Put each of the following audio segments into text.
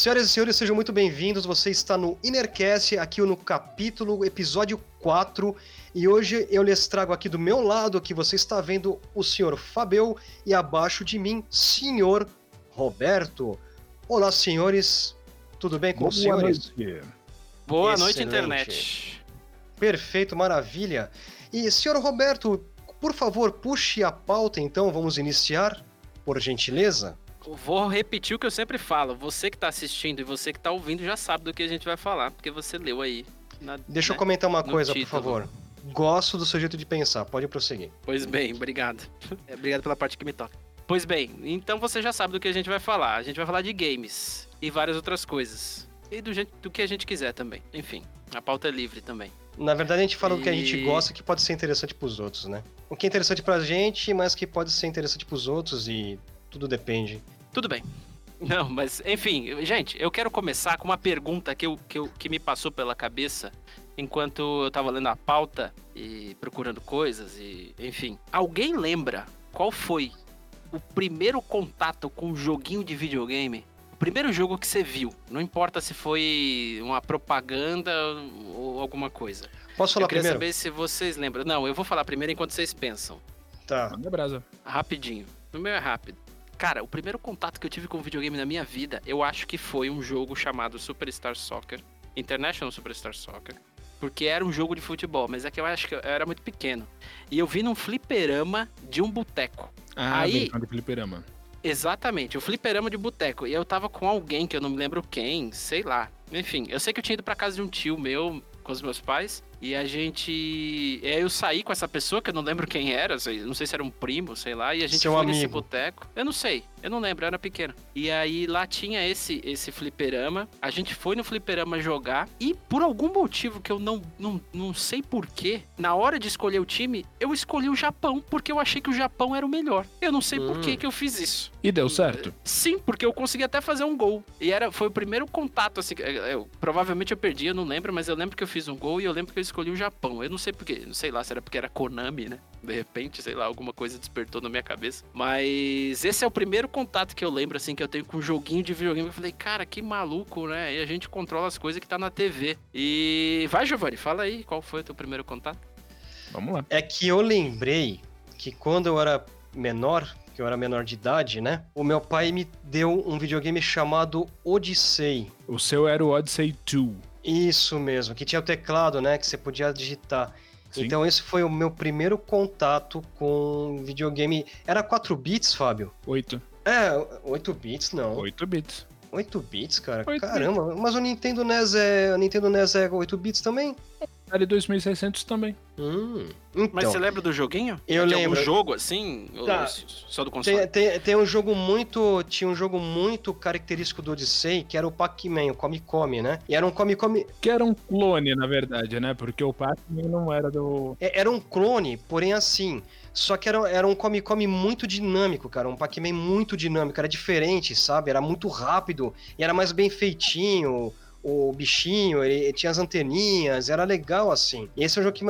Senhoras e senhores, sejam muito bem-vindos. Você está no Innercast, aqui no capítulo, episódio 4. E hoje eu lhes trago aqui do meu lado, que você está vendo, o senhor Fabel e abaixo de mim, senhor Roberto. Olá, senhores. Tudo bem com Boa os senhores? noite. Boa noite, Excelente. internet. Perfeito, maravilha. E, senhor Roberto, por favor, puxe a pauta então, vamos iniciar, por gentileza. Vou repetir o que eu sempre falo. Você que tá assistindo e você que tá ouvindo já sabe do que a gente vai falar, porque você leu aí. na- Deixa eu né? comentar uma no coisa, por título. favor. Gosto do seu jeito de pensar, pode prosseguir. Pois bem, obrigado. É, obrigado pela parte que me toca. Pois bem, então você já sabe do que a gente vai falar. A gente vai falar de games e várias outras coisas. E do, jeito- do que a gente quiser também. Enfim, a pauta é livre também. Na verdade, a gente fala do que a gente E- gosta que pode ser interessante pros outros, né? O que é interessante pra gente, mas que pode ser interessante pros outros e tudo depende. Tudo bem. Não, mas enfim, gente, eu quero começar com uma pergunta que, eu, que, eu, que me passou pela cabeça enquanto eu tava lendo a pauta e procurando coisas e enfim. Alguém lembra qual foi o primeiro contato com um joguinho de videogame? O primeiro jogo que você viu? Não importa se foi uma propaganda ou alguma coisa. Posso falar eu queria primeiro? saber se vocês lembram. Não, eu vou falar primeiro enquanto vocês pensam. Tá. Manda brasa. Rapidinho. O meu é rápido. Cara, o primeiro contato que eu tive com videogame na minha vida, eu acho que foi um jogo chamado Superstar Soccer, International Superstar Soccer, porque era um jogo de futebol, mas é que eu acho que eu era muito pequeno. E eu vi num fliperama de um boteco. Ah, Aí- versão de fliperama. Exatamente, o fliperama de boteco. E eu tava com alguém que eu não me lembro quem, sei lá. Enfim, eu sei que eu tinha ido pra casa de um tio meu com os meus pais. E a gente. E aí eu saí com essa pessoa que eu não lembro quem era, não sei se era um primo, sei lá. E a gente Seu foi nesse amigo. boteco. Eu não sei, eu não lembro, eu era pequeno. E aí lá tinha esse, esse fliperama. A gente foi no fliperama jogar. E por algum motivo que eu não, não, não sei porquê, na hora de escolher o time, eu escolhi o Japão, porque eu achei que o Japão era o melhor. Eu não sei por Hum. que que eu fiz isso. E deu certo? Sim, porque eu consegui até fazer um gol. E era, foi o primeiro contato, assim. eu- eu- provavelmente eu perdi, eu não lembro, mas eu lembro que eu fiz um gol e eu lembro que eu escolhi o Japão. Eu não sei porquê, não sei lá se era porque era Konami, né? De repente, sei lá, alguma coisa despertou na minha cabeça. Mas esse é o primeiro contato que eu lembro, assim, que eu tenho com um joguinho de videogame. Eu falei, cara, que maluco, né? E a gente controla as coisas que tá na TV. E vai, Giovanni, fala aí, qual foi o teu primeiro contato? Vamos lá. É que eu lembrei que quando eu era menor, que eu era menor de idade, né? O meu pai me deu um videogame chamado Odyssey. O seu era o Odyssey 2. Isso mesmo, que tinha o teclado, né? Que você podia digitar. Sim. Então esse foi o meu primeiro contato com videogame. Era 4 bits, Fábio? 8. É, 8 bits não. 8 bits. 8 bits, cara? 8 Caramba, mas o Nintendo NES é. O Nintendo NES é 8 bits também? Atari 2600 também. Hum. Então, Mas você lembra do joguinho? Eu de lembro. algum jogo, assim? Tá. só do console? tem, tem, tem um jogo muito. Tinha um jogo muito característico do Odyssey, que era o Pac-Man, o Come Come, né? E era um Come Come. Que era um clone, na verdade, né? Porque o Pac-Man não era do... é- Era um clone, porém assim. Só que era, era um Come Come muito dinâmico, cara. Um Pac-Man muito dinâmico. Era diferente, sabe? Era muito rápido. E era mais bem feitinho. O bichinho, ele, tinha as anteninhas. Era legal, assim. E esse é um jogo que.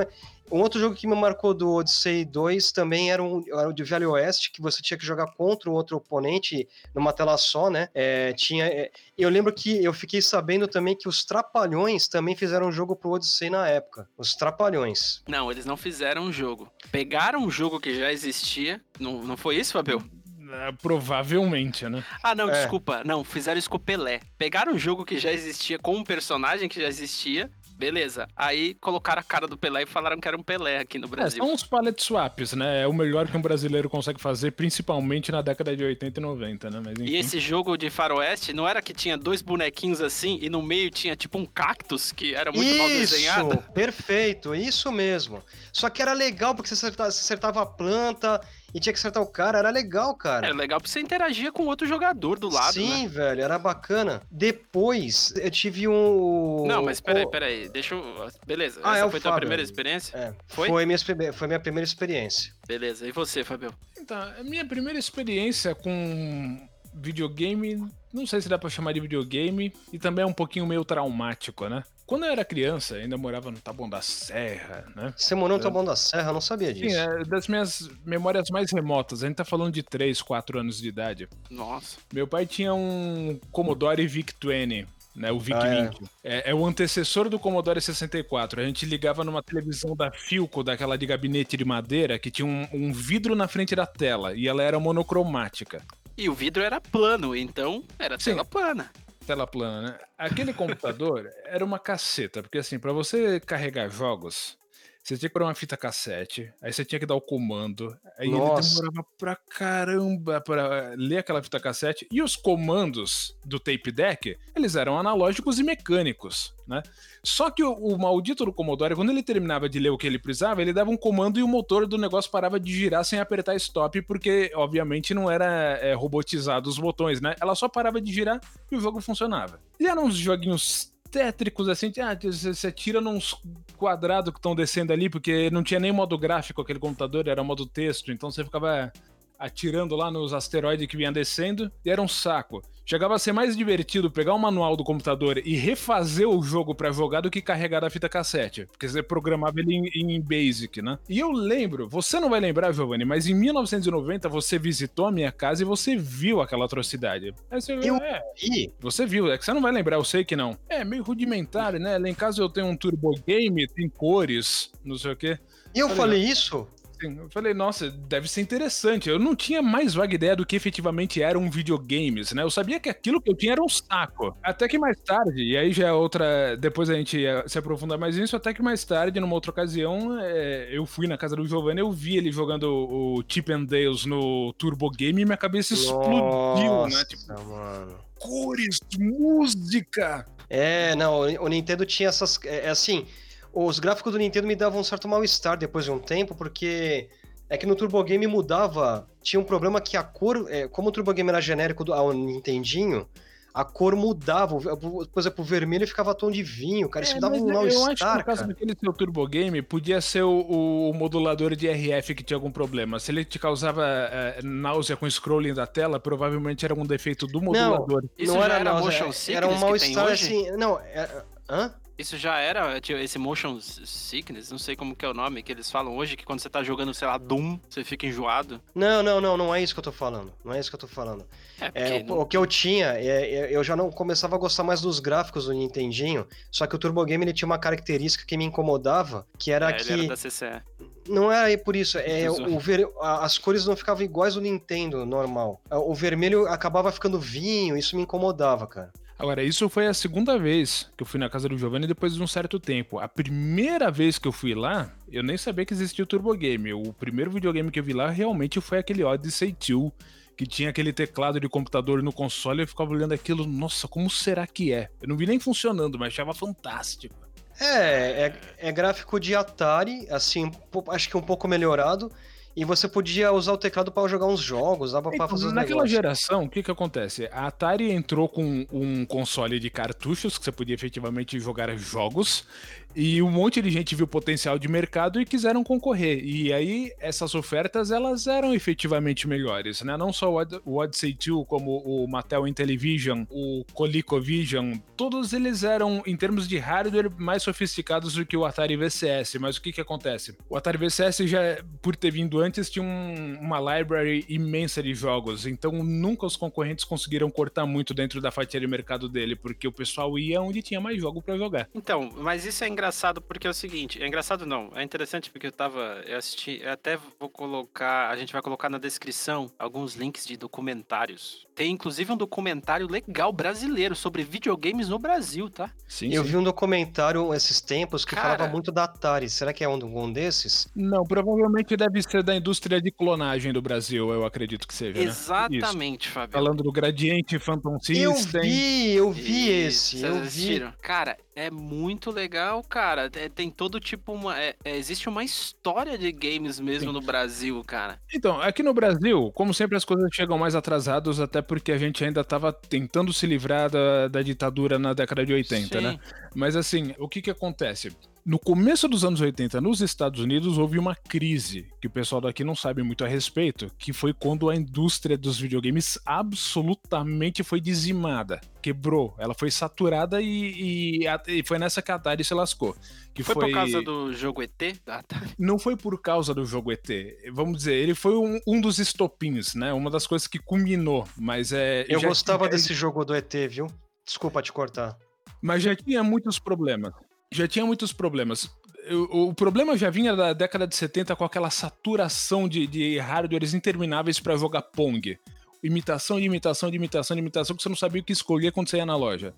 Um outro jogo que me marcou do Odyssey 2 também era, um, era o de Velho Oeste, que você tinha que jogar contra o outro oponente numa tela só, né? É, tinha, é, eu lembro que eu fiquei sabendo também que os Trapalhões também fizeram um jogo pro Odyssey na época. Os Trapalhões. Não, eles não fizeram um jogo. Pegaram um jogo que já existia. Não, não foi isso, Fabio? Ah, Provavelmente, né? Ah, não, É. desculpa. Não, fizeram isso com o Pelé. Pegaram um jogo que já existia com um personagem que já existia. Beleza. Aí colocaram a cara do Pelé e falaram que era um Pelé aqui no É, Brasil. são uns palette swaps, né? É o melhor que um brasileiro consegue fazer, principalmente na década de 80 e 90, né? Mas enfim. E esse jogo de faroeste, não era que tinha dois bonequinhos assim e no meio tinha tipo um cactus que era muito mal desenhado? perfeito, isso mesmo. Só que era legal porque você acertava, você acertava a planta e tinha que acertar o cara, era legal, cara. Era legal porque você interagia com outro jogador do lado, Sim, né? velho, era bacana. Depois eu tive um. Não, mas peraí, peraí. Deixa eu. Beleza. Ah, é Essa o foi tua primeira experiência? É, Foi? foi? minha, foi minha primeira experiência. Beleza. E você, Fabio? Então, a minha primeira experiência com videogame não sei se dá pra chamar de videogame, e também é um pouquinho meio traumático, né? Quando eu era criança, ainda morava no Taboão da Serra, né? Você morou no Taboão da Serra? Eu não sabia disso. Sim, é das minhas memórias mais remotas. A gente tá falando de 3, 4 anos de idade. Nossa. Meu pai tinha um Commodore VIC-20, né, o VIC-20. Ah, é. É, o antecessor do Commodore 64. A gente ligava numa televisão da Philco, daquela de gabinete de madeira, que tinha um, um vidro na frente da tela, e ela era monocromática. E o vidro era plano, então era Sim. tela plana. Tela plana, né? Aquele computador era uma caceta, porque assim, pra você carregar jogos, você tinha que pôr uma fita cassete, aí você tinha que dar o comando, aí Nossa. ele demorava pra caramba pra ler aquela fita cassete, e os comandos do tape deck, eles eram analógicos e mecânicos, né? Só que o, o maldito do Commodore, quando ele terminava de ler o que ele precisava, ele dava um comando e o motor do negócio parava de girar sem apertar stop, porque, obviamente, não era é, robotizado os botões, né? Ela só parava de girar e o jogo funcionava. E eram uns joguinhos tétricos, assim, ah, você tira nos quadrados que estão descendo ali, porque não tinha nem modo gráfico aquele computador, era modo texto, então você ficava atirando lá nos asteroides que vinham descendo, e era um saco. Chegava a ser mais divertido pegar o manual do computador e refazer o jogo pra jogar do que carregar a fita cassete, porque você programava ele em, em Basic, né? E eu lembro, você não vai lembrar, Giovanni, mas em 1990 você visitou a minha casa e você viu aquela atrocidade. Aí você, Eu- é, Ih, você viu, é que você não vai lembrar, eu sei que não. É meio rudimentar, né? Lá em casa eu tenho um Turbo Game, tem cores, não sei o quê. e eu Tá falei isso? Sim, eu falei, nossa, deve ser interessante. Eu não tinha mais vaga ideia do que efetivamente eram videogames, né? Eu sabia que aquilo que eu tinha era um saco. Até que mais tarde, e aí já é outra. Depois a gente ia se aprofundar mais nisso, até que mais tarde, numa outra ocasião, é, eu fui na casa do Giovanni, eu vi ele jogando o Chip and Dales no Turbo Game e minha cabeça explodiu, né? Tipo, mano. cores, música. É, não, o o Nintendo tinha essas. É, é assim, os gráficos do Nintendo me davam um certo mal-estar depois de um tempo, porque é que no Turbo Game mudava. Tinha um problema que a cor. é, como o Turbo Game era genérico do, ao Nintendinho, a cor mudava. O- Por exemplo, o vermelho ficava tom de vinho, cara. Isso É, me dava mas um eu acho que mal-estar, no caso cara. daquele seu Turbo Game, podia ser o, o modulador de RF que tinha algum problema. Se ele te causava é, náusea com scrolling da tela, provavelmente era algum defeito do modulador. Isso não era, era náusea, motion era um mal-estar assim. Não, é, hã? Isso já era esse motion sickness, não sei como que é o nome que eles falam hoje, que quando você tá jogando, sei lá, Doom, você fica enjoado. Não, não, não, não é isso que eu tô falando. Não é isso que eu tô falando. É, É, o, o que eu tinha, é, é, eu já não começava a gostar mais dos gráficos do Nintendinho, só que o Turbo Game ele tinha uma característica que me incomodava, que era é, que ele era da CCE. não era aí por isso, é o ver, as cores não ficavam iguais do Nintendo normal. O vermelho acabava ficando vinho, isso me incomodava, cara. Agora, isso foi a segunda vez que eu fui na casa do Giovanni depois de um certo tempo. A primeira vez que eu fui lá, eu nem sabia que existia o Turbo Game. O primeiro videogame que eu vi lá realmente foi aquele Odyssey 2, que tinha aquele teclado de computador no console e eu ficava olhando aquilo, nossa, como será que é? Eu não vi nem funcionando, mas achava fantástico. É, é, é gráfico de Atari, assim, acho que um pouco melhorado, e você podia usar o teclado para jogar uns jogos, dava pra Então, fazer naquela negócios. geração, o que que acontece? A Atari entrou com um console de cartuchos que você podia efetivamente jogar jogos e um monte de gente viu potencial de mercado e quiseram concorrer. E aí essas ofertas elas eram efetivamente melhores, né? Não só o Od- o Odyssey 2, como o Mattel Intellivision, o ColecoVision, todos eles eram em termos de hardware mais sofisticados do que o Atari VCS. Mas o que que acontece? O Atari VCS já por ter vindo antes tinha um- uma library imensa de jogos, então nunca os concorrentes conseguiram cortar muito dentro da fatia de mercado dele, porque o pessoal ia onde tinha mais jogo pra jogar. Então, mas isso é engraçado porque é o seguinte, é engraçado não, é interessante porque eu tava, eu assisti, eu até vou colocar, a gente vai colocar na descrição alguns links de documentários. Tem inclusive um documentário legal brasileiro sobre videogames no Brasil, tá? Sim, Eu sim. vi um documentário esses tempos que Cara. falava muito da Atari. Será que é um, um desses? Não, provavelmente deve ser da indústria de clonagem do Brasil, eu acredito que seja, né? Exatamente, Fabio. Falando do Gradiente, Phantom Eu System. vi, eu vi Isso, esse, vocês eu vi. assistiram? Cara, é muito legal, cara. É- tem todo tipo uma. é- é- existe uma história de games mesmo Sim. no Brasil, cara. Então, aqui no Brasil, como sempre, as coisas chegam mais atrasados, até porque a gente ainda estava tentando se livrar da, da ditadura na década de 80, Sim. né? Mas assim, o que que acontece? No começo dos anos 80, nos Estados Unidos, houve uma crise que o pessoal daqui não sabe muito a respeito, que foi quando a indústria dos videogames absolutamente foi dizimada, quebrou, ela foi saturada e, e, e foi nessa que a Atari se lascou. Que foi, foi, por causa do jogo ET da Atari? Não foi por causa do jogo ET. Vamos dizer, ele foi um, um dos estopins, né? Uma das coisas que culminou, mas é... Eu gostava tinha... desse jogo do ET, viu? Desculpa te cortar. Mas já tinha muitos problemas já tinha muitos problemas. O, problema já vinha da década de 70 com aquela saturação de, de hardwares intermináveis para jogar Pong. Imitação de imitação de imitação de imitação que você não sabia o que escolher quando você ia na loja.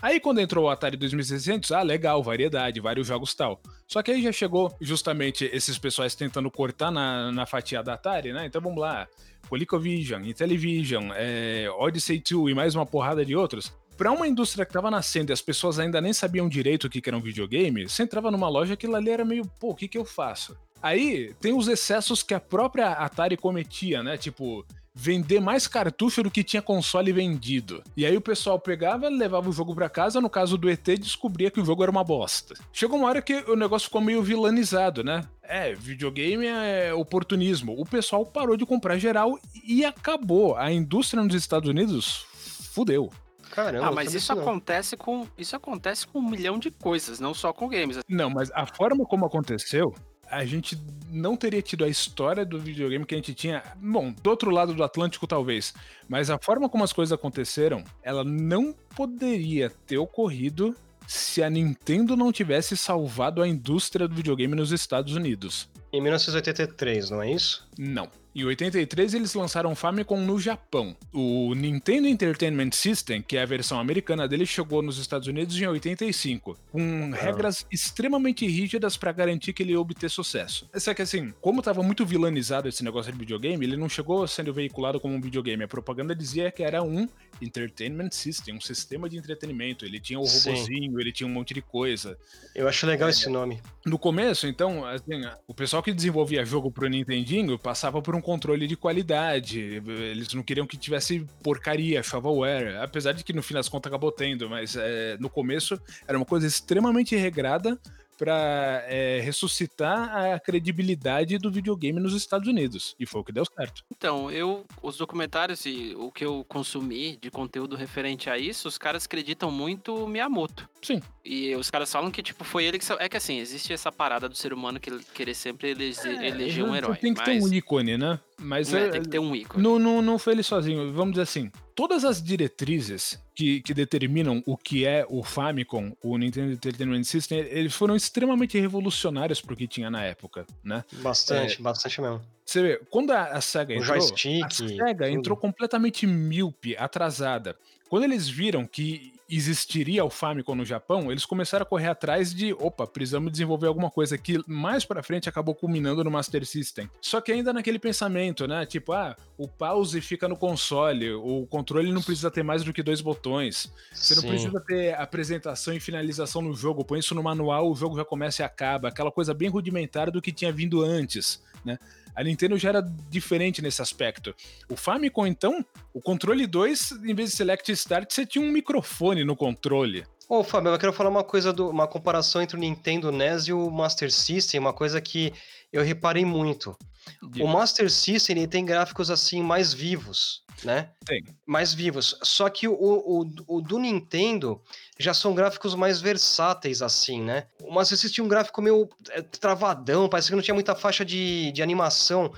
Aí quando entrou o Atari 2600, ah, legal, variedade, vários jogos tal. Só que aí já chegou justamente esses pessoais tentando cortar na, na fatia da Atari, né? Então vamos lá, ColecoVision, Intellivision, é, Odyssey 2 e mais uma porrada de outros para uma indústria que estava nascendo e as pessoas ainda nem sabiam direito o que, que era um videogame, você entrava numa loja aquilo ali era meio, pô, o que, que eu faço? Aí tem os excessos que a própria Atari cometia, né? Tipo, vender mais cartucho do que tinha console vendido. E aí o pessoal pegava, levava o jogo para casa, no caso do ET, descobria que o jogo era uma bosta. Chegou uma hora que o negócio ficou meio vilanizado, né? É, videogame é oportunismo. O pessoal parou de comprar geral e acabou. A indústria nos Estados Unidos fudeu. Caramba, ah, mas isso acontece com isso acontece com um milhão de coisas, não só com games. Não, mas a forma como aconteceu, a gente não teria tido a história do videogame que a gente tinha. Bom, do outro lado do Atlântico, talvez. Mas a forma como as coisas aconteceram, ela não poderia ter ocorrido se a Nintendo não tivesse salvado a indústria do videogame nos Estados Unidos. Em 1983, não é isso? Não. Em 83 eles lançaram o Famicom no Japão. O Nintendo Entertainment System, que é a versão americana dele, chegou nos Estados Unidos em 85, com ah. regras extremamente rígidas para garantir que ele ia obter sucesso. Só que assim, como estava muito vilanizado esse negócio de videogame, ele não chegou sendo veiculado como um videogame. A propaganda dizia que era um Entertainment System, um sistema de entretenimento. Ele tinha o robozinho, ele tinha um monte de coisa. Eu acho legal é, esse nome. No começo, então, assim, o pessoal que desenvolvia jogo pro Nintendinho passava por um controle de qualidade. Eles não queriam que tivesse porcaria, shovelware. Apesar de que no fim das contas acabou tendo, mas é, no começo era uma coisa extremamente regrada para é, ressuscitar a credibilidade do videogame nos Estados Unidos. E foi o que deu certo. Então, eu, os documentários e o que eu consumi de conteúdo referente a isso, os caras acreditam muito Miyamoto. Sim. E os caras falam que, tipo, foi ele que. É que assim, existe essa parada do ser humano que querer sempre eleger, é, eleger um herói. Tem que mas... ter um ícone, né? Mas é, é, tem que ter um ícone. Não, não, não foi ele sozinho. Vamos dizer assim: todas as diretrizes que, que determinam o que é o Famicom, o Nintendo Entertainment System, eles foram extremamente revolucionários pro que tinha na época, né? Bastante, é, bastante mesmo. Você vê, quando a, a SEGA o entrou, joystick, a SEGA tudo. entrou completamente míope, atrasada. Quando eles viram que existiria o Famicom no Japão, eles começaram a correr atrás de, opa, precisamos desenvolver alguma coisa que mais para frente acabou culminando no Master System. Só que ainda naquele pensamento, né? Tipo, ah, o pause fica no console, o controle não precisa ter mais do que dois botões. Você Sim. não precisa ter apresentação e finalização no jogo, põe isso no manual, o jogo já começa e acaba, aquela coisa bem rudimentar do que tinha vindo antes, né? A Nintendo já era diferente nesse aspecto. O Famicom, então, o controle 2, em vez de Select Start, você tinha um microfone no controle. Ô, Fábio, eu quero falar uma coisa, do, uma comparação entre o Nintendo NES e o Master System, uma coisa que eu reparei muito. O Master System ele tem gráficos assim mais vivos, né? Tem. Mais vivos. Só que o, o, o do Nintendo já são gráficos mais versáteis, assim, né? O Master System tinha um gráfico meio é, travadão, parece que não tinha muita faixa de, de animação.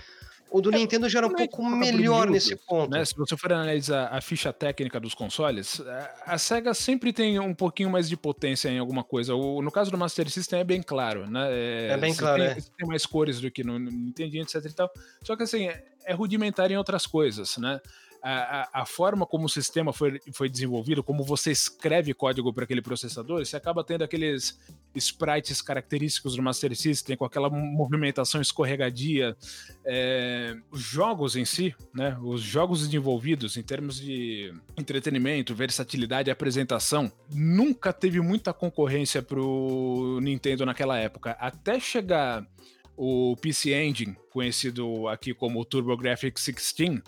O do é, Nintendo já era um pouco melhor nesse ponto. Né? Se você for analisar a ficha técnica dos consoles, a SEGA sempre tem um pouquinho mais de potência em alguma coisa. O, no caso do Master System é bem claro, né? É, é bem claro, tem, é. tem mais cores do que no Nintendo, etc e tal. Só que assim, é, é rudimentar em outras coisas, né? A, a, forma como o sistema foi, foi desenvolvido, como você escreve código para aquele processador, você acaba tendo aqueles sprites característicos do Master System, com aquela movimentação escorregadia. É, os jogos em si, né, os jogos desenvolvidos em termos de entretenimento, versatilidade apresentação, nunca teve muita concorrência pro Nintendo naquela época. Até chegar o PC Engine, conhecido aqui como TurboGrafx 16,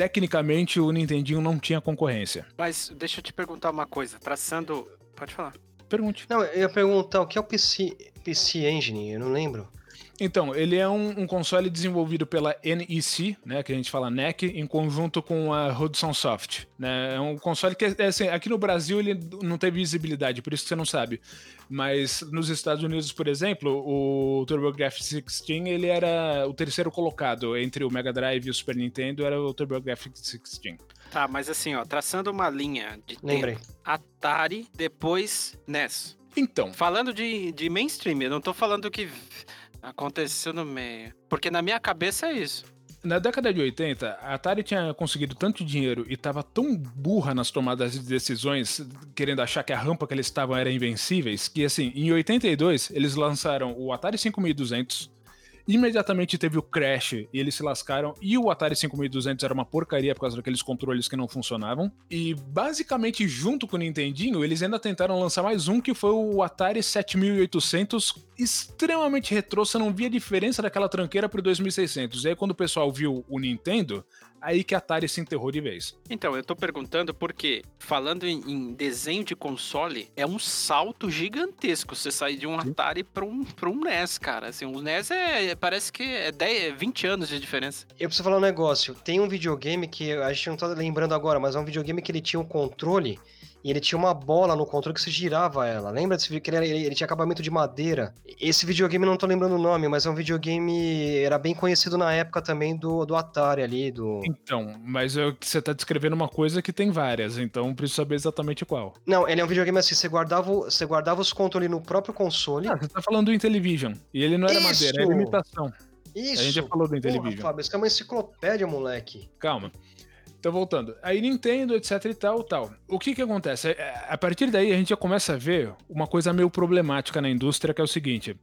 tecnicamente o Nintendinho não tinha concorrência. Mas deixa eu te perguntar uma coisa, traçando. Pode falar. Pergunte. Não, eu ia perguntar o que é o PC, PC Engine, eu não lembro. Então, ele é um, um, console desenvolvido pela NEC, né, que a gente fala NEC, em conjunto com a Hudson Soft. Né? É um console que, é, assim, aqui no Brasil ele não tem visibilidade, por isso que você não sabe. Mas nos Estados Unidos, por exemplo, o TurboGrafx 16 ele era o terceiro colocado entre o Mega Drive e o Super Nintendo, era o TurboGrafx 16. Tá, mas assim, ó, traçando uma linha de Lembrei. tempo. Atari, depois NES. Então. Falando de, de mainstream, eu não tô falando que aconteceu no meio. Porque na minha cabeça é isso. Na década de 80, a Atari tinha conseguido tanto dinheiro e estava tão burra nas tomadas de decisões, querendo achar que a rampa que eles estavam era invencíveis, que assim, em 82 eles lançaram o Atari 5200, Imediatamente teve o crash e eles se lascaram. E o Atari 5200 era uma porcaria por causa daqueles controles que não funcionavam. E basicamente, junto com o Nintendinho, eles ainda tentaram lançar mais um que foi o Atari 7800, extremamente retrô. Você não via diferença daquela tranqueira pro 2600. E aí, quando o pessoal viu o Nintendo, aí que a Atari se enterrou de vez. Então, eu tô perguntando porque, falando em, em desenho de console, é um salto gigantesco você sair de um Atari para um, pra um NES, cara. Assim, o NES é, parece que é 10, 20 anos de diferença. Eu preciso falar um negócio. Tem um videogame que a gente não tá lembrando agora, mas é um videogame que ele tinha um controle e ele tinha uma bola no controle que se girava ela. Lembra desse vídeo que ele, ele, ele, tinha acabamento de madeira? Esse videogame não tô lembrando o nome, mas é um videogame era bem conhecido na época também do, do Atari ali, do Então, mas é você tá descrevendo uma coisa que tem várias, então preciso saber exatamente qual. Não, ele é um videogame assim, você guardava, você guardava os controles no próprio console. Ah, você tá falando do Intellivision, e ele não era Isso! madeira, era imitação. Isso. A gente já falou do Intellivision. Porra, Fábio, isso é uma enciclopédia, moleque. Calma. Então, voltando. Aí Nintendo, etc e tal, tal. O que que acontece? É, a partir daí a gente já começa a ver uma coisa meio problemática na indústria, que é o seguinte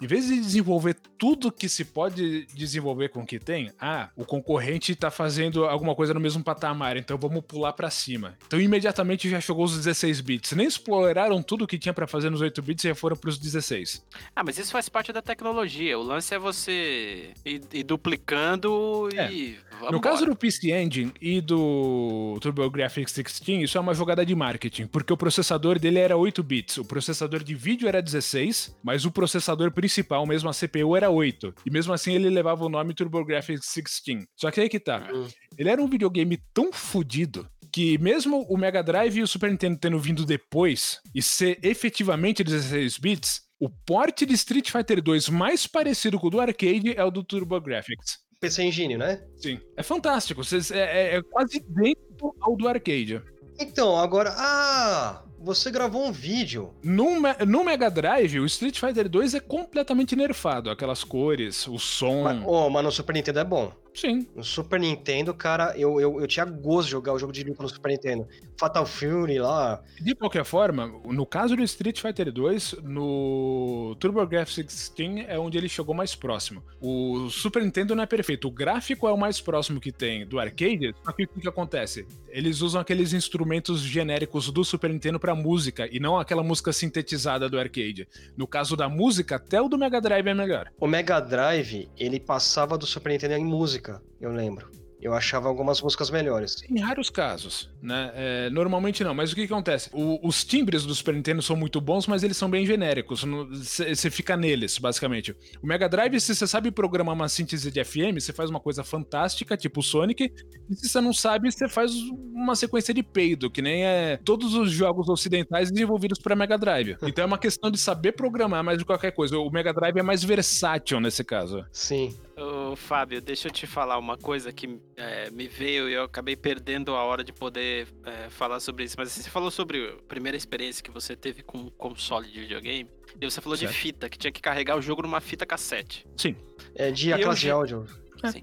em vez de desenvolver tudo que se pode desenvolver com o que tem, ah, o concorrente está fazendo alguma coisa no mesmo patamar, então vamos pular para cima. Então imediatamente já chegou os 16 bits. Nem exploraram tudo que tinha para fazer nos 8 bits e já foram para os 16. Ah, mas isso faz parte da tecnologia. O lance é você ir, ir duplicando é. e no caso do PC Engine e do TurboGrafx 16, isso é uma jogada de marketing, porque o processador dele era 8 bits, o processador de vídeo era 16, mas o processador principal, mesmo a CPU, era 8. E mesmo assim ele levava o nome TurboGrafx 16. Só que aí que tá. Uhum. Ele era um videogame tão fodido que mesmo o Mega Drive e o Super Nintendo tendo vindo depois e ser efetivamente 16 bits, o porte de Street Fighter 2 mais parecido com o do arcade é o do TurboGrafx. PC Engine, né? Sim. É fantástico. É, é, é quase idêntico ao do arcade. Então, agora. Ah! Você gravou um vídeo. No, no Mega Drive, o Street Fighter 2 é completamente nerfado. Aquelas cores, o som. Mas, oh, mas no Super Nintendo é bom. Sim. No Super Nintendo, cara, eu, eu, eu tinha gosto de jogar o jogo de luta no Super Nintendo. Fatal Fury lá. De qualquer forma, no caso do Street Fighter 2, no TurboGrafx 16 é onde ele chegou mais próximo. O Super Nintendo não é perfeito. O gráfico é o mais próximo que tem do arcade, só que o que acontece? Eles usam aqueles instrumentos genéricos do Super Nintendo para música e não aquela música sintetizada do arcade. No caso da música, até o do Mega Drive é melhor. O Mega Drive, ele passava do Super Nintendo em música música, eu lembro. Eu achava algumas músicas melhores. Em raros casos, né? É, normalmente não. Mas o que, acontece? O, os timbres do Super Nintendo são muito bons, mas eles são bem genéricos. Você fica neles, basicamente. O Mega Drive, se você sabe programar uma síntese de FM, você faz uma coisa fantástica, tipo o Sonic. E se você não sabe, você faz uma sequência de peido, que nem é todos os jogos ocidentais desenvolvidos para Mega Drive. Então é uma questão de saber programar mais de qualquer coisa. O Mega Drive é mais versátil nesse caso. Sim. Ô, Fábio, deixa eu te falar uma coisa que é, me veio e eu acabei perdendo a hora de poder é, falar sobre isso. Mas você falou sobre a primeira experiência que você teve com um console de videogame. E você falou certo. de fita, que tinha que carregar o jogo numa fita cassete. Sim. É de a classe de áudio. Sim.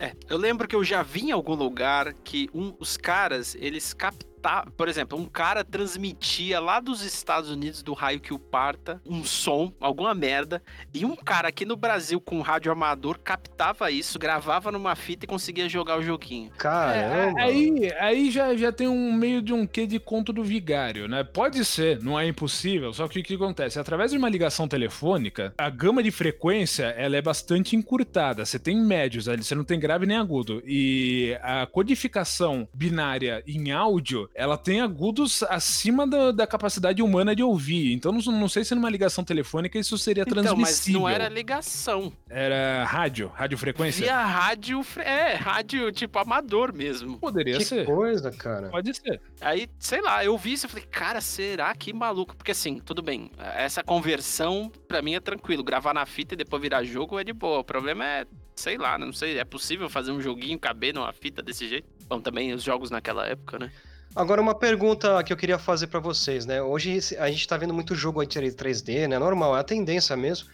É, eu lembro que eu já vi em algum lugar que um, os caras, eles captaram tá, por exemplo, um cara transmitia lá dos Estados Unidos, do raio que o parta, um som, alguma merda, e um cara aqui no Brasil com um rádio amador captava isso, gravava numa fita e conseguia jogar o joguinho. Caramba! É, aí aí já, já tem um meio de um quê de conto do vigário, né? Pode ser, não é impossível, só que o que acontece? Através de uma ligação telefônica, a gama de frequência ela é bastante encurtada. Você tem médios ali, você não tem grave nem agudo. E a codificação binária em áudio ela tem agudos acima da, da capacidade humana de ouvir. Então não, não, sei se numa ligação telefônica isso seria então, transmissível. Mas não era ligação. Era rádio, radiofrequência? Via rádio, é, rádio tipo amador mesmo. Poderia que ser. coisa, cara. Pode ser. Aí, sei lá, eu vi isso e falei, cara, será que maluco? Porque assim, tudo bem, essa conversão pra mim é tranquilo. Gravar na fita e depois virar jogo é de boa. O problema é sei lá, não sei, é possível fazer um joguinho caber numa fita desse jeito? Bom, também os jogos naquela época, né? Agora, uma pergunta que eu queria fazer para vocês, né? Hoje a gente tá vendo muito jogo 3D, né? Normal, é a tendência mesmo.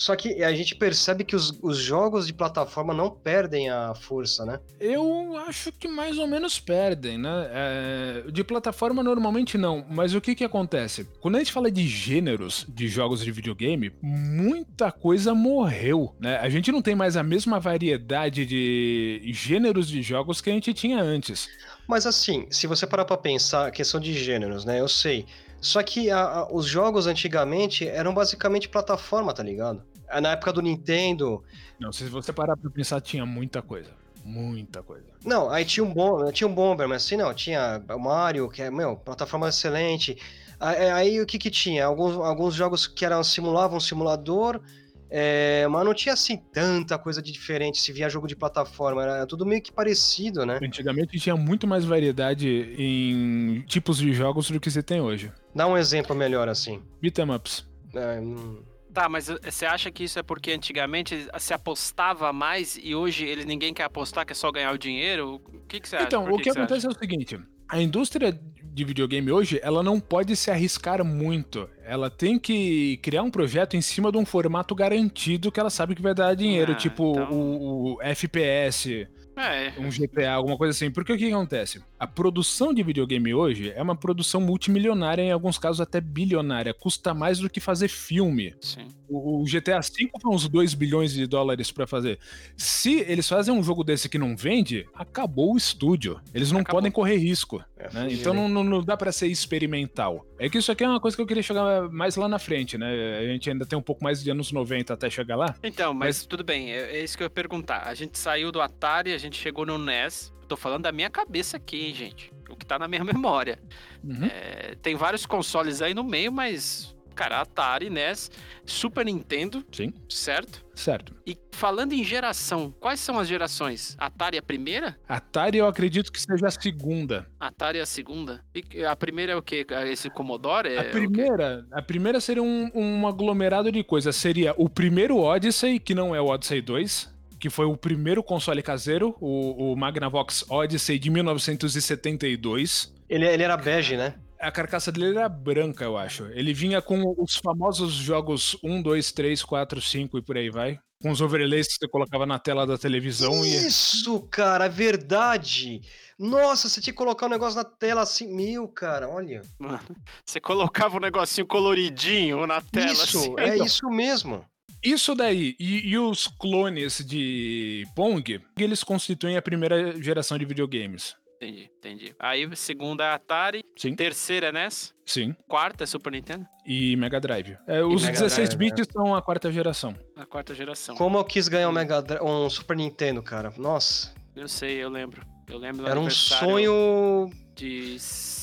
Só que a gente percebe que os, os, jogos de plataforma não perdem a força, né? Eu acho que mais ou menos perdem, né? É, de plataforma normalmente não, mas o que que acontece? Quando a gente fala de gêneros de jogos de videogame, muita coisa morreu, né? A gente não tem mais a mesma variedade de gêneros de jogos que a gente tinha antes. Mas assim, se você parar pra pensar a questão de gêneros, né? Eu sei. Só que a, a, os jogos antigamente eram basicamente plataforma, tá ligado? Na época do Nintendo. Não, se você parar pra pensar, tinha muita coisa. Muita coisa. Não, aí tinha um bom, tinha um Bomber, mas assim não, tinha o Mario, que é, meu, plataforma excelente. Aí, aí o que que tinha? Alguns, alguns jogos que eram simulavam um simulador, é, mas não tinha assim tanta coisa de diferente se via jogo de plataforma, era tudo meio que parecido, né? Antigamente tinha muito mais variedade em tipos de jogos do que você tem hoje. Dá um exemplo melhor assim. Beat'em ups. É, hum... Tá, mas você acha que isso é porque antigamente se apostava mais e hoje eles ninguém quer apostar, quer só ganhar o dinheiro? O que, que você acha? Então, o que, que acontece acha? é o seguinte: a indústria de videogame hoje, ela não pode se arriscar muito. Ela tem que criar um projeto em cima de um formato garantido que ela sabe que vai dar dinheiro, ah, tipo então... o, o FPS, é. Um GTA, alguma coisa assim. Porque o que acontece? A produção de videogame hoje é uma produção multimilionária, em alguns casos até bilionária. Custa mais do que fazer filme. Sim. O, o GTA V foi uns 2 bilhões de dólares para fazer. Se eles fazem um jogo desse que não vende, acabou o estúdio. Eles não acabou. podem correr risco. É, né? Então não, não, não, dá para ser experimental. É que isso aqui é uma coisa que eu queria chegar mais lá na frente, né? A gente ainda tem um pouco mais de anos 90 até chegar lá. Então, mas, mas... tudo bem, é, é isso que eu ia perguntar. A gente saiu do Atari, a gente chegou no NES. Tô falando da minha cabeça aqui, hein, gente. O que tá na minha memória. Uhum. É, tem vários consoles aí no meio, mas cara, Atari, NES, Super Nintendo. Sim. Certo? Certo. E falando em geração, quais são as gerações? Atari é a primeira? Atari eu acredito que seja a segunda. Atari é a segunda? E a primeira é o quê? Esse Commodore? É a primeira, a primeira seria um, um aglomerado de coisas. Seria o primeiro Odyssey, que não é o Odyssey 2, que foi o primeiro console caseiro, o, o Magnavox Odyssey de 1972. Ele, ele era bege, né? A carcaça dele era branca, eu acho. Ele vinha com os famosos jogos 1, 2, 3, 4, 5 e por aí vai. Com os overlays que você colocava na tela da televisão. Isso, e... cara, verdade. Nossa, você tinha que colocar um negócio na tela assim. Meu, cara, olha. Mano, você colocava um negocinho coloridinho na tela. Isso, assim. é então, isso mesmo. Isso daí, e, e, os clones de Pong, eles constituem a primeira geração de videogames. Entendi, entendi. Aí, segunda é Atari. Sim. Terceira é NES. Sim. Quarta é Super Nintendo. E Mega Drive. É, os Mega 16 Drive, bits é. são a quarta geração. A quarta geração. Como eu quis ganhar um, Mega um Super Nintendo, cara. Nossa. Eu sei, eu lembro. Eu lembro Era um sonho de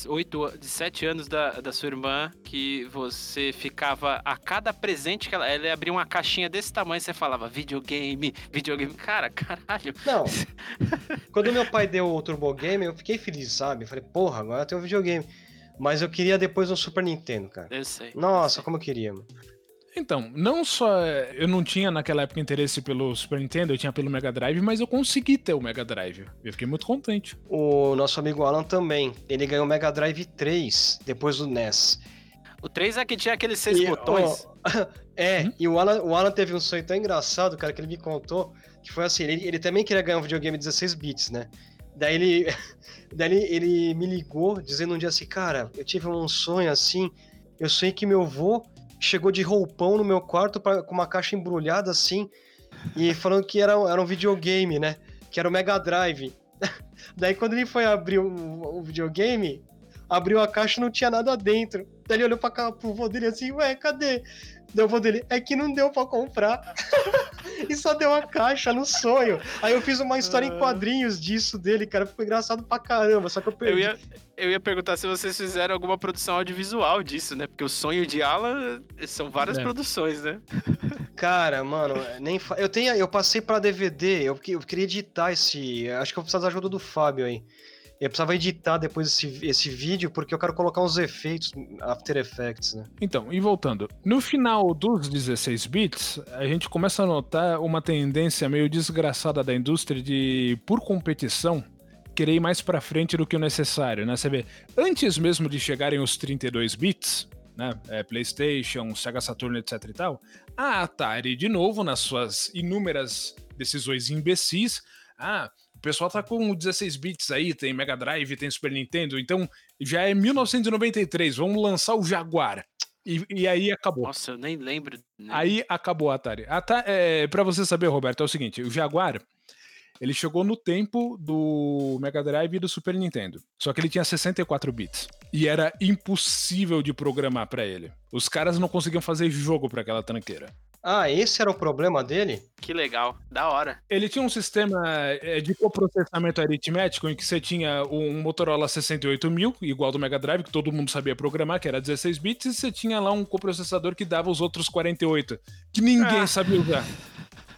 oito, de sete anos da, da sua irmã que você ficava a cada presente que ela, ela abria uma caixinha desse tamanho, você falava videogame, videogame, cara, caralho. Não. Quando meu pai deu o Turbo Game, eu fiquei feliz, sabe? Eu falei, porra, agora tem um videogame. Mas eu queria depois um Super Nintendo, cara. Eu sei. Nossa, eu sei. como eu queria, mano. Então, não só eu não tinha naquela época interesse pelo Super Nintendo, eu tinha pelo Mega Drive, mas eu consegui ter o Mega Drive. Eu fiquei muito contente. O nosso amigo Alan também. Ele ganhou o Mega Drive 3 depois do NES. O 3 é que tinha aqueles seis e, botões. é, hum? e o Alan, o Alan teve um sonho tão engraçado, cara, que ele me contou, que foi assim, ele, ele também queria ganhar um videogame 16 bits, né? Daí ele, daí ele, ele me ligou dizendo um dia assim, cara, eu tive um sonho assim, eu sonhei que meu avô chegou de roupão no meu quarto pra, com uma caixa embrulhada assim, e falando que era, era um videogame, né? Que era o Mega Drive. Daí quando ele foi abrir o, o videogame, abriu a caixa e não tinha nada dentro. Daí ele olhou pra cá, pro vô dele assim, ué, cadê? Deu o vô dele, é que não deu pra comprar. e só deu uma caixa no sonho. Aí eu fiz uma história em quadrinhos disso dele, cara. Ficou engraçado pra caramba, só que eu perdi. Eu ia, eu ia perguntar se vocês fizeram alguma produção audiovisual disso, né? Porque o sonho de Alan são várias É. produções, né? Cara, mano, nem fa... eu tenho, eu passei pra DVD, eu, que- eu queria editar esse, acho que eu precisava da ajuda do Fábio aí. Eu precisava editar depois esse, esse vídeo porque eu quero colocar uns efeitos After Effects, né? Então, e voltando, no final dos 16 bits, a gente começa a notar uma tendência meio desgraçada da indústria de, por competição, querer ir mais pra frente do que o necessário, né? Você vê, antes mesmo de chegarem os 32 bits, né? é, PlayStation, Sega Saturn, etc e tal, a Atari, de novo, nas suas inúmeras decisões imbecis, ah, o pessoal tá com 16 bits aí, tem Mega Drive, tem Super Nintendo, então já é 1993, vamos lançar o Jaguar. E, e aí acabou. Nossa, eu nem lembro. né? Aí acabou a Atari. Ata é, para você saber, Roberto, é o seguinte: o Jaguar ele chegou no tempo do Mega Drive e do Super Nintendo. Só que ele tinha 64 bits. E era impossível de programar pra ele. Os caras não conseguiam fazer jogo pra aquela tranqueira. Ah, esse era o problema dele? Que legal, da hora. Ele tinha um sistema é, de coprocessamento aritmético em que você tinha um Motorola 68000, igual do Mega Drive, que todo mundo sabia programar, que era 16 bits, e você tinha lá um coprocessador que dava os outros 48, que ninguém Ah. sabia usar.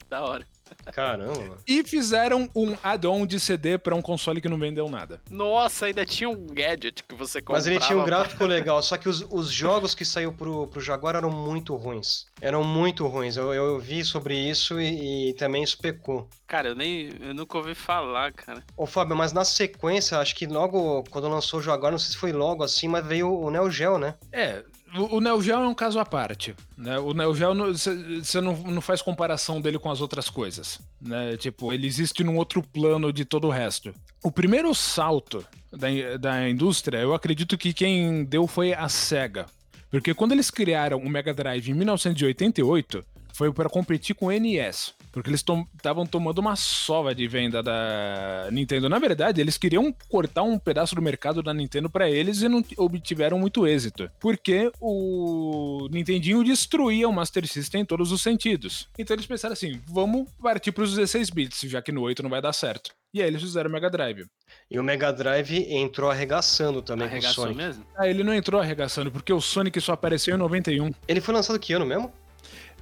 Da hora. Caramba, mano. E fizeram um add-on de CD pra um console que não vendeu nada. Nossa, ainda tinha um gadget que você comprava. Mas ele tinha um gráfico legal, só que os, os jogos que saiu pro, pro Jaguar eram muito ruins. Eram muito ruins. Eu, eu vi sobre isso e, e também isso pecou. Cara, eu nem. Eu nunca ouvi falar, cara. Ô Fábio, mas na sequência, acho que logo quando lançou o Jaguar, não sei se foi logo assim, mas veio o Neo Geo, né? É, o, o Neo Geo é um caso à parte. Né? O Neo Geo, você não, não faz comparação dele com as outras coisas. Né? Tipo, ele existe num outro plano de todo o resto. O primeiro salto da, da indústria, eu acredito que quem deu foi a SEGA. Porque quando eles criaram o Mega Drive em 1988, foi para competir com o NES. Porque eles estavam tomando uma sova de venda da Nintendo. Na verdade, eles queriam cortar um pedaço do mercado da Nintendo para eles e não obtiveram muito êxito. Porque o Nintendinho destruía o Master System em todos os sentidos. Então eles pensaram assim: vamos partir para os 16 bits, já que no 8 não vai dar certo. E aí eles fizeram o Mega Drive. E o Mega Drive entrou arregaçando também com o Arregaçou Sonic. mesmo? Ah, ele não entrou arregaçando, porque o Sonic só apareceu em 91. Ele foi lançado que ano mesmo?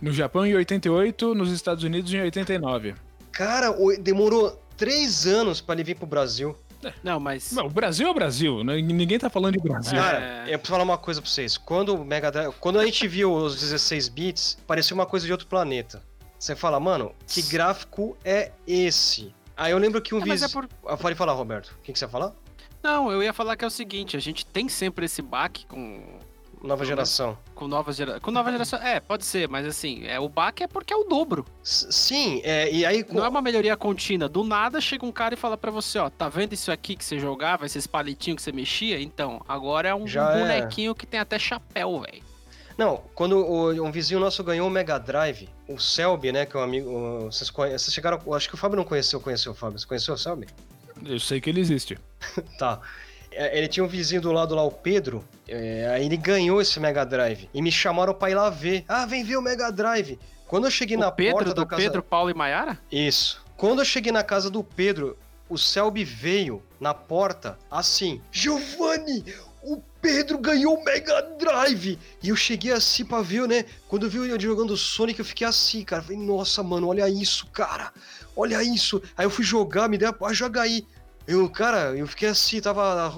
No Japão em 88, nos Estados Unidos em 89. Cara, demorou três anos pra ele vir pro Brasil. Não, mas. Não, o Brasil é o Brasil, né? ninguém tá falando de Brasil. É. Cara, eu preciso falar uma coisa pra vocês. Quando o Mega Drive, quando a gente viu os 16 bits, parecia uma coisa de outro planeta. Você fala, mano, que gráfico é esse? Aí eu lembro que um É, é vizinho. por... Pode falar, Roberto. O que, que você ia falar? Não, eu ia falar que é o seguinte: a gente tem sempre esse baque com. Nova geração. Com nova, gera... com nova geração. É, pode ser, mas assim, é, o baque é porque é o dobro. S- Sim, é, e aí. Não é uma melhoria contínua. Do nada chega um cara e fala pra você, ó, tá vendo isso aqui que você jogava, esses palitinhos que você mexia? Então, agora é um Já é. bonequinho que tem até chapéu, velho. Não, quando o- um vizinho nosso ganhou o Mega Drive, o Selby, né, que é um amigo. o- Vocês, conhe- vocês chegaram. Acho que o Fábio não conheceu, conheceu o Fábio. Você conheceu o Selby? Eu sei que ele existe. Tá. É, Ele tinha um vizinho do lado lá, o Pedro. é, aí ele ganhou esse Mega Drive. E me chamaram pra ir lá ver. Ah, vem ver o Mega Drive. Quando eu cheguei na O Pedro, porta do da casa. Pedro, Paulo e Maiara? Isso. Quando eu cheguei na casa do Pedro, o Selby veio na porta assim: Giovanni, o Pedro ganhou o Mega Drive! E eu cheguei assim pra ver, né? Quando eu vi ele jogando Sonic, eu fiquei assim, cara. Falei, nossa, mano, olha isso, cara. Olha isso. Aí eu fui jogar, me deu, ah, joga aí. Eu, cara, eu fiquei assim, tava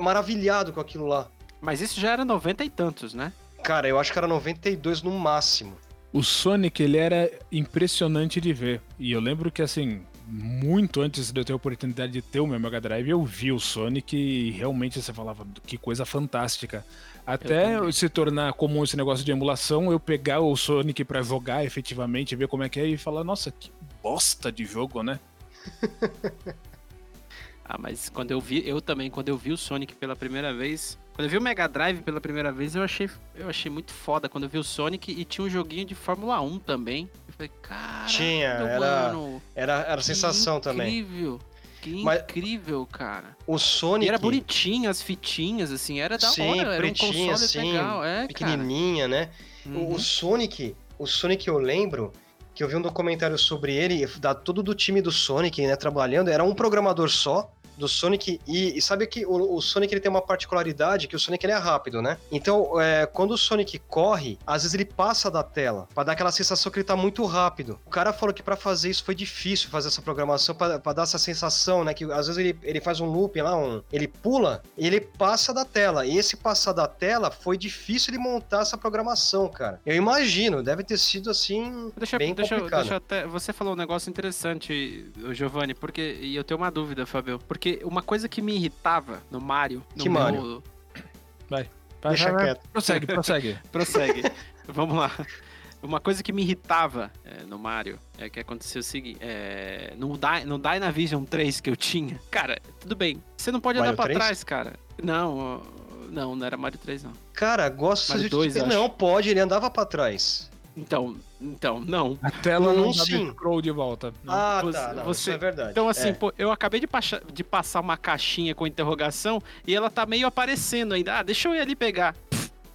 maravilhado com aquilo lá. Mas isso já era noventa e tantos, né? Cara, eu acho que era 92 no máximo. O Sonic, ele era impressionante de ver. E eu lembro que, assim, muito antes de eu ter a oportunidade de ter o meu Mega Drive, eu vi o Sonic e realmente você falava que coisa fantástica. Até se tornar comum esse negócio de emulação, eu pegar o Sonic pra jogar efetivamente, ver como é que é e falar, nossa, que bosta de jogo, né? Ah, mas quando eu vi, eu também, quando eu vi o Sonic pela primeira vez, quando eu vi o Mega Drive pela primeira vez, eu achei, eu achei muito foda quando eu vi o Sonic e tinha um joguinho de Fórmula 1 também. Eu falei, cara, Tinha, era- mano, Era, era que sensação também. Incrível. Que Mas- incrível, cara. O E Sonic. era bonitinho, as fitinhas, assim, era da Sim, hora, era um console assim, legal, é, cara. pequenininha, né? O- Uhum. O Sonic, o Sonic eu lembro que eu vi um documentário sobre ele, da todo do time do Sonic, né, trabalhando, era um programador só, do Sonic e, e sabe que o, o, Sonic ele tem uma particularidade que o Sonic ele é rápido, né? Então, é, quando o Sonic corre, às vezes ele passa da tela para dar aquela sensação que ele tá muito rápido. O cara falou que para fazer isso foi difícil fazer essa programação para dar essa sensação, né? Que às vezes ele, ele faz um loop lá, um, ele pula e ele passa da tela. E esse passar da tela foi difícil de montar essa programação, cara. Eu imagino, deve ter sido assim deixa, bem deixa, complicado. Deixa até, você falou um negócio interessante, Giovanni, porque e eu tenho uma dúvida, Fabio, porque porque uma coisa que me irritava no Mario. No que meu... Mario? Vai. Deixa vai, quieto. Prossegue, prossegue. prossegue. Vamos lá. Uma coisa que me irritava é, no Mario é que aconteceu o seguinte: é, no, Dy no Dynavision 3 que eu tinha, cara, tudo bem. Você não pode Mario andar pra 3? trás, cara. Não, não, não era Mario 3, não. Cara, gosto de 2, Não, pode, ele andava pra trás. Então, então, não. A tela não, não sim. scroll de volta. Ah, você, tá. Não, você... é verdade. Então, assim, é. pô, eu acabei de, de, passar uma caixinha com interrogação e ela tá meio aparecendo ainda. Ah, deixa eu ir ali pegar.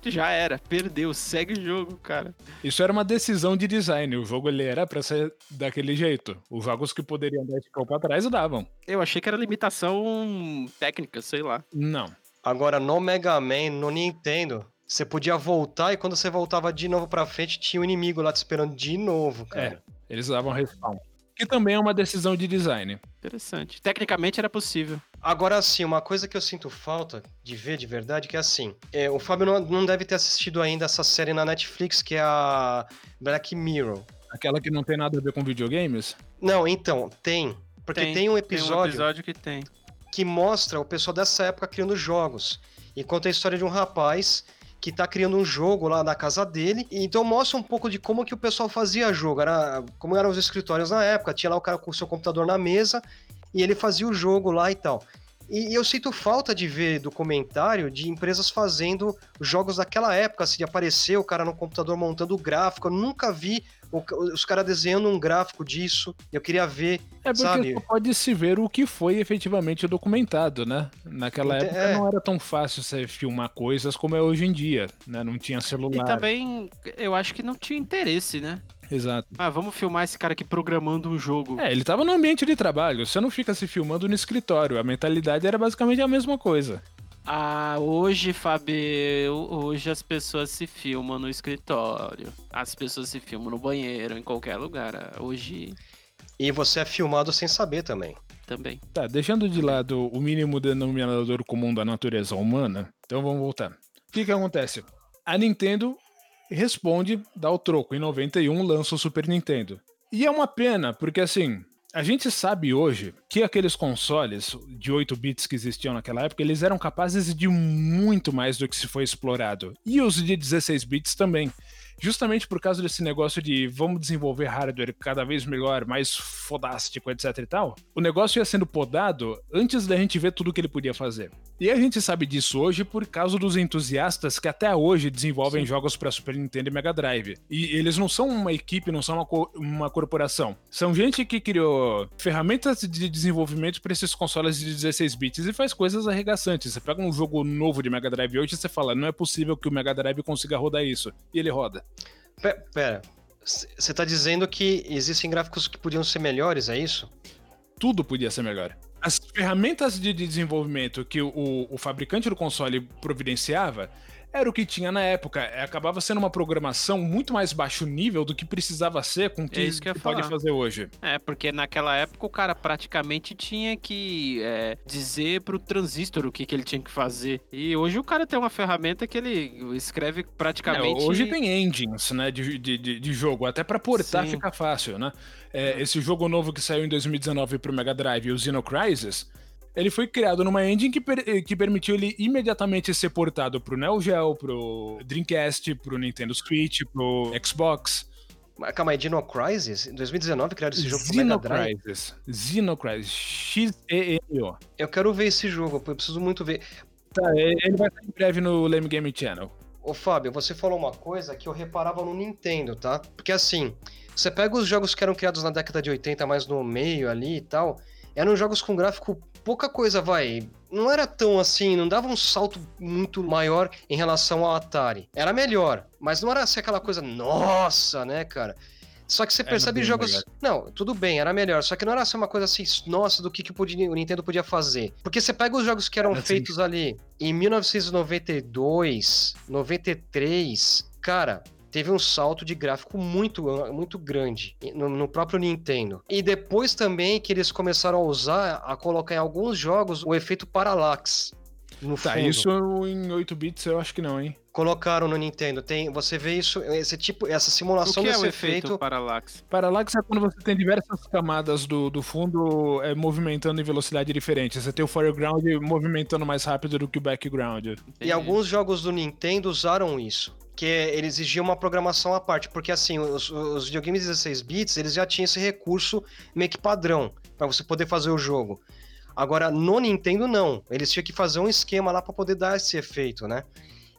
já era, perdeu, segue o jogo, cara. Isso era uma decisão de design. O jogo ele era para ser daquele jeito. Os jogos que poderiam dar scroll pra trás davam. Eu achei que era limitação técnica, sei lá. Não. Agora, no Mega Man, no Nintendo, você podia voltar e quando você voltava de novo pra frente, tinha um inimigo lá te esperando de novo, cara. É, eles davam respawn. Que também é uma decisão de design. Interessante. Tecnicamente era possível. Agora, assim, uma coisa que eu sinto falta de ver de verdade, que é assim, é, o Fábio não, não deve ter assistido ainda essa série na Netflix, que é a Black Mirror. Aquela que não tem nada a ver com videogames? Não, então, tem. Porque tem, tem um episódio... Tem um episódio que tem. Que mostra o pessoal dessa época criando jogos. E conta a história de um rapaz que tá criando um jogo lá na casa dele. Então mostra um pouco de como que o pessoal fazia jogo, era como eram os escritórios na época. Tinha lá o cara com o seu computador na mesa e ele fazia o jogo lá e tal. E, eu sinto falta de ver documentário de empresas fazendo jogos daquela época, assim, de aparecer o cara no computador montando o gráfico. Eu nunca vi os caras desenhando um gráfico disso. Eu queria ver. É porque sabe? só pode se ver o que foi efetivamente documentado, né? Naquela época é. não era tão fácil você filmar coisas como é hoje em dia, né? Não tinha celular. E também eu acho que não tinha interesse, né? Exato. Ah, vamos filmar esse cara aqui programando um jogo. É, ele tava no ambiente de trabalho. Você não fica se filmando no escritório. A mentalidade era basicamente a mesma coisa. Ah, hoje, Fabio, hoje as pessoas se filmam no escritório. As pessoas se filmam no banheiro, em qualquer lugar. Hoje. E você é filmado sem saber também. Também. Tá, deixando de lado o mínimo denominador comum da natureza humana, então vamos voltar. O que que acontece? A Nintendo responde, dá o troco. Em 91 lança o Super Nintendo. E é uma pena, porque assim, a gente sabe hoje que aqueles consoles de 8 bits que existiam naquela época, eles eram capazes de muito mais do que se foi explorado. E os de 16 bits também justamente por causa desse negócio de vamos desenvolver hardware cada vez melhor, mais fodástico, etc e tal, o negócio ia sendo podado antes da gente ver tudo que ele podia fazer. E a gente sabe disso hoje por causa dos entusiastas que até hoje desenvolvem Sim. jogos para Super Nintendo e Mega Drive. E eles não são uma equipe, não são uma, co uma corporação. São gente que criou ferramentas de desenvolvimento para esses consoles de 16 bits e faz coisas arregaçantes. Você pega um jogo novo de Mega Drive hoje e você fala, não é possível que o Mega Drive consiga rodar isso. E ele roda. Pera, você tá dizendo que existem gráficos que podiam ser melhores, é isso? Tudo podia ser melhor. As ferramentas de desenvolvimento que o, o fabricante do console providenciava era o que tinha na época. É, acabava sendo uma programação muito mais baixo nível do que precisava ser com o que, é que, pode fazer hoje. É, porque naquela época o cara praticamente tinha que é, dizer pro transistor o que, que ele tinha que fazer. E hoje o cara tem uma ferramenta que ele escreve praticamente. É, hoje tem engines, né, de, de, de jogo. Até para portar Sim. fica fácil, né? É, esse jogo novo que saiu em 2019 pro Mega Drive, o Xenocrisis ele foi criado numa engine que, per que permitiu ele imediatamente ser portado pro Neo Geo, pro Dreamcast, pro Nintendo Switch, pro Xbox. Calma aí, Dino Crisis? Em 2019 criaram esse jogo pro Mega Drive? Crisis. Xeno Crisis. X-E-E-O. Eu quero ver esse jogo, eu preciso muito ver. Tá, ele vai estar em breve no Lame Game Channel. Ô Fábio, você falou uma coisa que eu reparava no Nintendo, tá? Porque assim, você pega os jogos que eram criados na década de 80, mais no meio ali e tal, eram jogos com gráfico pouca coisa, vai. Não era tão assim, não dava um salto muito maior em relação ao Atari. Era melhor, mas não era assim aquela coisa, nossa, né, cara? Só que você percebe jogos. melhor. Não, tudo bem, era melhor. Só que não era assim uma coisa assim, nossa, do que, que o podia- o Nintendo podia fazer. Porque você pega os jogos que eram Era assim. feitos ali em 1992, 93, cara. Teve um salto de gráfico muito, muito grande no, no próprio Nintendo. E depois também que eles começaram a usar, a colocar em alguns jogos o efeito parallax. No Tá, fundo. isso em 8 bits eu acho que não, hein? Colocaram no Nintendo. Tem, você vê isso, esse tipo, essa O simulação que é o efeito efeito. parallax? Parallax é quando você tem diversas camadas do, do fundo é, movimentando em velocidade diferente. Você tem o foreground movimentando mais rápido do que o background. E alguns jogos do Nintendo usaram isso. Que ele exigia uma programação à parte, porque assim, os, os videogames 16 bits, eles já tinham esse recurso meio que padrão para você poder fazer o jogo. Agora, no Nintendo, não. Eles tinham que fazer um esquema lá para poder dar esse efeito, né?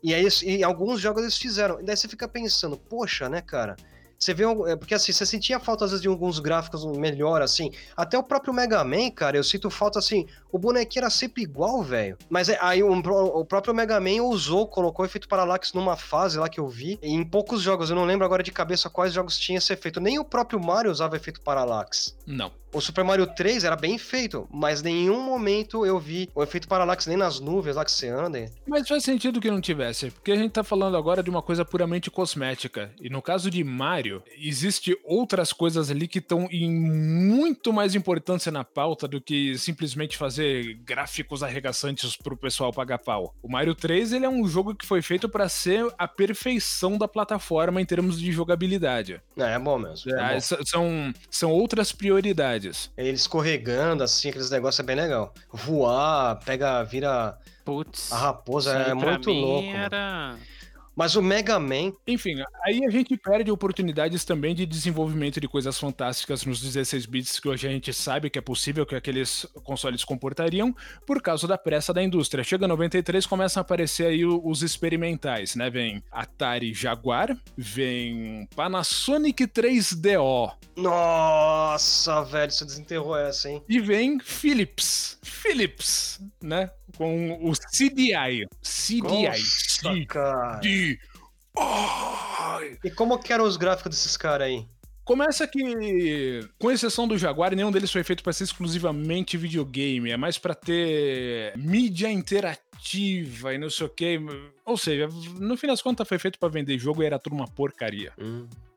E aí, e alguns jogos eles fizeram. E daí você fica pensando, poxa, né, cara? Você vê, é, porque assim, você sentia falta às vezes de alguns gráficos melhor, assim. Até o próprio Mega Man, cara, eu sinto falta, assim, o bonequinho era sempre igual, velho. Mas é- aí o, o próprio Mega Man usou, colocou efeito parallax numa fase lá que eu vi. Em poucos jogos, eu não lembro agora de cabeça quais jogos tinha esse efeito. Nem o próprio Mario usava efeito parallax. Não. O Super Mario 3 era bem feito, mas em nenhum momento eu vi o efeito parallax nem nas nuvens lá que você anda. Mas faz sentido que não tivesse, porque a gente tá falando agora de uma coisa puramente cosmética. E no caso de Mario, existe outras coisas ali que estão em muito mais importância na pauta do que simplesmente fazer gráficos arregaçantes pro pessoal pagar pau. O Mario 3, ele é um jogo que foi feito para ser a perfeição da plataforma em termos de jogabilidade. É, é bom mesmo. é Ah, bom. são, são outras prioridades. Ele escorregando, assim, aqueles negócios é bem legal. Voar, pega, vira Putz. a raposa, é muito louco. mano. Mas o Mega Man, Enfim, aí a gente perde oportunidades também de desenvolvimento de coisas fantásticas nos 16 bits que hoje a gente sabe que é possível que aqueles consoles comportariam por causa da pressa da indústria. Chega 93, começam a aparecer aí os experimentais, né? Vem Atari Jaguar, vem Panasonic 3DO nossa, velho, você desenterrou essa, hein? e vem Philips. Philips, né? Com o CDI. CDI. Nossa, cara. CDI. E como que eram os gráficos desses caras aí? Começa que, com exceção do Jaguar, nenhum deles foi feito para ser exclusivamente videogame. É mais para ter mídia interativa e não sei o quê. Ou seja, no fim das contas foi feito para vender jogo e era tudo uma porcaria.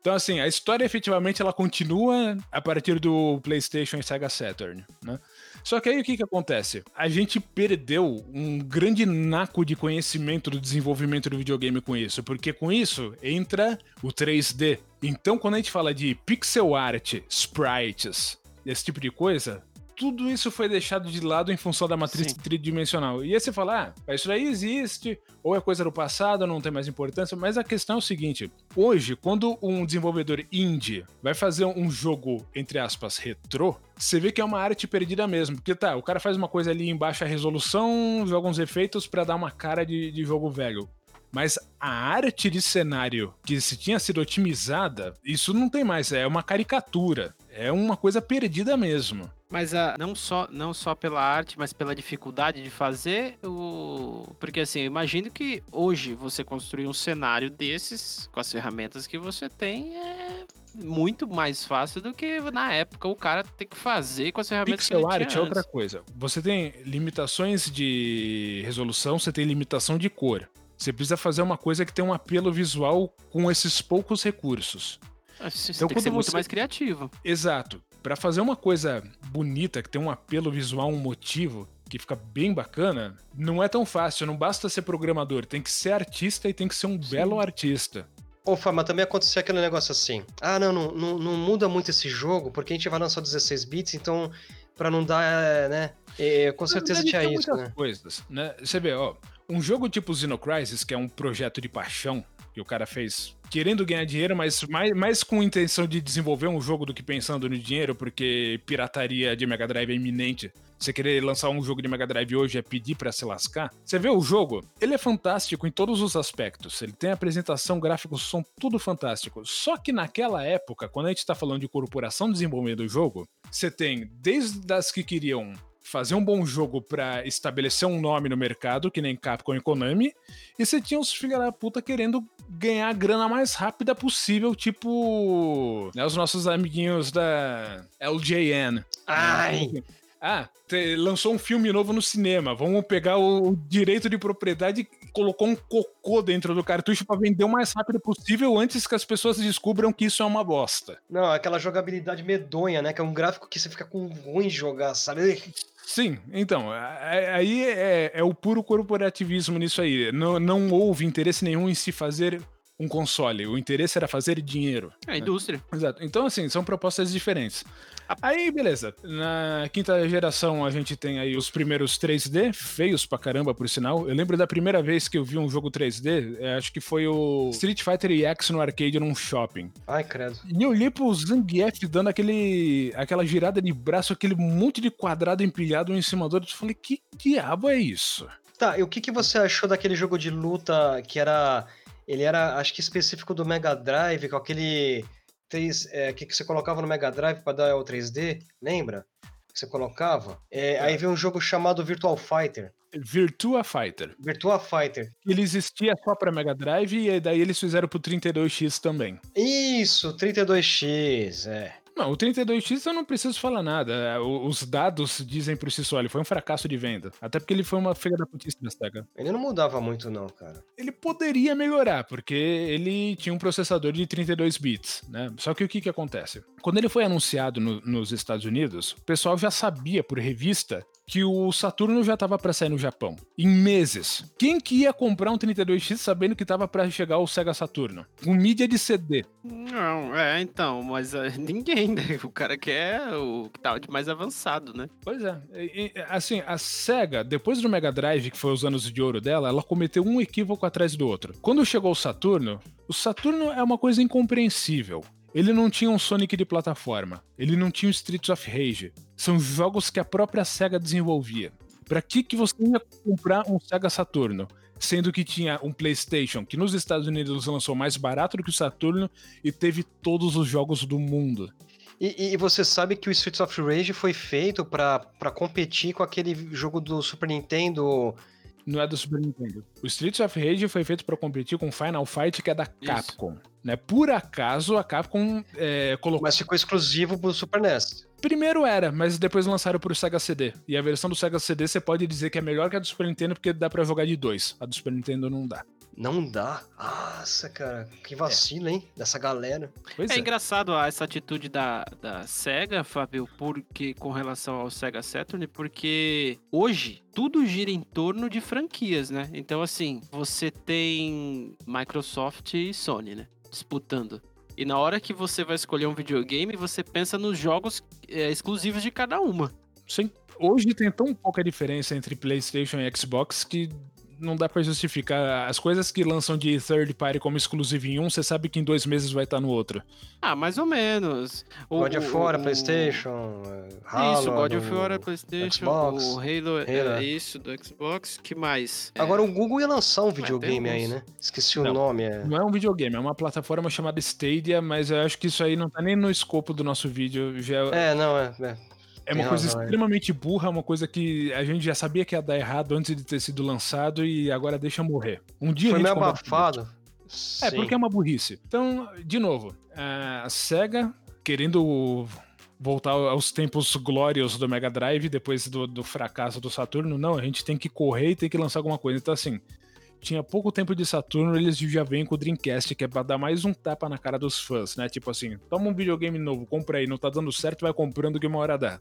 Então, assim, a história efetivamente ela continua a partir do PlayStation e Sega Saturn, né? Só que aí o que, que acontece? A gente perdeu um grande naco de conhecimento do desenvolvimento do videogame com isso, porque com isso entra o 3D. Então, quando a gente fala de pixel art, sprites, esse tipo de coisa, tudo isso foi deixado de lado em função da matriz Sim. tridimensional. E aí você fala, ah, isso daí existe, ou é coisa do passado, não tem mais importância, mas a questão é o seguinte: hoje, quando um desenvolvedor indie vai fazer um jogo, entre aspas, retrô, você vê que é uma arte perdida mesmo. Porque tá, o cara faz uma coisa ali em baixa resolução, joga uns efeitos pra dar uma cara de, de jogo velho. Mas a arte de cenário que se tinha sido otimizada, isso não tem mais, é uma caricatura. É uma coisa perdida mesmo. Mas a, não, só, não só pela arte, mas pela dificuldade de fazer o. Porque assim, eu imagino que hoje você construir um cenário desses com as ferramentas que você tem é muito mais fácil do que na época o cara ter que fazer com as ferramentas que Pixel ele art tinha é outra coisa. Você tem limitações de resolução, você tem limitação de cor. Você precisa fazer uma coisa que tem um apelo visual com esses poucos recursos. Ah, Você Então, tem que ser muito você- mais criativo. Exato. Pra fazer uma coisa bonita, que tem um apelo visual, um motivo, que fica bem bacana, não é tão fácil. Não basta ser programador, tem que ser artista e tem que ser um belo artista. Ô, Fá, mas também aconteceu aquele negócio assim. Ah, não, não, não, não muda muito esse jogo, porque a gente vai lançar 16 bits, então, pra não dar, é, né? É, com certeza tinha isso, muitas né? coisas, né? Você vê, ó, um jogo tipo Xenocrisis, que é um projeto de paixão que o cara fez querendo ganhar dinheiro, mas mais, mais com intenção de desenvolver um jogo do que pensando no dinheiro, porque pirataria de Mega Drive é iminente. Você querer lançar um jogo de Mega Drive hoje é pedir pra se lascar. Você vê o jogo, ele é fantástico em todos os aspectos. Ele tem apresentação, gráficos, som, tudo fantástico. Só que naquela época, quando a gente tá falando de corporação desenvolvendo o jogo, você tem desde as que queriam fazer um bom jogo pra estabelecer um nome no mercado, que nem Capcom e Konami, e você tinha os filha da puta querendo ganhar a grana mais rápida possível, tipo né, os nossos amiguinhos da LJN. Ai! Ah, lançou um filme novo no cinema. Vamos pegar o, o direito de propriedade e colocou um cocô dentro do cartucho pra vender o mais rápido possível antes que as pessoas descubram que isso é uma bosta. Não, aquela jogabilidade medonha, né? Que é um gráfico que você fica com ruim jogar, sabe? Sim, então, aí é, é o puro corporativismo nisso aí. Não, não houve interesse nenhum em se fazer um console. O interesse era fazer dinheiro. É a indústria. Exato. Então, assim, são propostas diferentes. Aí, beleza. Na quinta geração, a gente tem aí os primeiros 3D, feios pra caramba, por sinal. Eu lembro da primeira vez que eu vi um jogo 3D, é, acho que foi o Street Fighter EX no arcade num shopping. Ai, credo. E eu olhei pro Zangief dando aquele, aquela girada de braço, aquele monte de quadrado empilhado um em cima do outro. Eu falei, que diabo é isso? Tá, e o que, que você achou daquele jogo de luta que era. Ele era, acho que específico do Mega Drive, com aquele. 3, é, que, que você colocava no Mega Drive pra dar o 3D, lembra? Que você colocava? É, Aí veio um jogo chamado Virtual Fighter. Virtua Fighter. Virtua Fighter. Ele existia só pra Mega Drive e daí eles fizeram pro 32X também. Isso, 32X, é. Não, o 32X eu não preciso falar nada. O- Os dados dizem por si só, ele foi um fracasso de venda. Até porque ele foi uma feira da putice da SEGA. Ele não mudava muito, não, cara. Ele poderia melhorar, porque ele tinha um processador de 32 bits, né? Só que o que que acontece? Quando ele foi anunciado no- nos Estados Unidos, o pessoal já sabia por revista que o Saturno já estava para sair no Japão, em meses. Quem que ia comprar um 32X sabendo que estava para chegar o Sega Saturno? Com mídia de CD. Não, é, então, mas ah, ninguém, né? O cara quer o que tá de mais avançado, né? Pois é. E, assim, a SEGA, depois do Mega Drive, que foi os anos de ouro dela, ela cometeu um equívoco atrás do outro. Quando chegou o Saturno, o Saturno é uma coisa incompreensível. Ele não tinha um Sonic de plataforma. Ele não tinha o Streets of Rage. São jogos que a própria SEGA desenvolvia. Pra que, que você ia comprar um Sega Saturno? Sendo que tinha um PlayStation, que nos Estados Unidos lançou mais barato do que o Saturno e teve todos os jogos do mundo. E, e você sabe que o Streets of Rage foi feito pra competir com aquele jogo do Super Nintendo. Não é do Super Nintendo. O Streets of Rage foi feito pra competir com Final Fight, que é da Capcom. Né? Por acaso, a Capcom é, colocou. Mas ficou exclusivo pro Super NES. Primeiro era, mas depois lançaram pro Sega CD. E a versão do Sega CD você pode dizer que é melhor que a do Super Nintendo, porque dá pra jogar de dois. A do Super Nintendo não dá. Não dá. Nossa, cara. Que vacilo, hein? Dessa galera. Pois É é. engraçado ah, essa atitude da, da SEGA, Fábio, porque com relação ao Sega Saturn, porque hoje tudo gira em torno de franquias, né? Então, assim, você tem Microsoft e Sony, né? Disputando. E na hora que você vai escolher um videogame, você pensa nos jogos é, exclusivos de cada uma. Sim. Hoje tem tão pouca diferença entre PlayStation e Xbox que não dá pra justificar. As coisas que lançam de third party como exclusivo em um, você sabe que em dois meses vai estar no outro. Ah, mais ou menos. O- God of o- War, o- PlayStation. é, Halo, Isso, God of War é PlayStation, Xbox, o Halo, é Halo. isso, do Xbox, que mais? Agora o Google ia lançar um videogame aí, né? Esqueci o Não. nome. É... Não é um videogame, é uma plataforma chamada Stadia, mas eu acho que isso aí não tá nem no escopo do nosso vídeo. Já é, É, não, é. é. É uma coisa é. extremamente burra, uma coisa que a gente já sabia que ia dar errado antes de ter sido lançado e agora deixa morrer. Um dia Foi a gente meio abafado. É, Sim. porque é uma burrice. Então, de novo, a SEGA querendo voltar aos tempos glóriosos do Mega Drive depois do, do fracasso do Saturno, não, a gente tem que correr e tem que lançar alguma coisa. Então, assim, tinha pouco tempo de Saturno, eles já vêm com o Dreamcast, que é pra dar mais um tapa na cara dos fãs, né? Tipo assim, toma um videogame novo, compra aí, não tá dando certo, vai comprando que uma hora dá.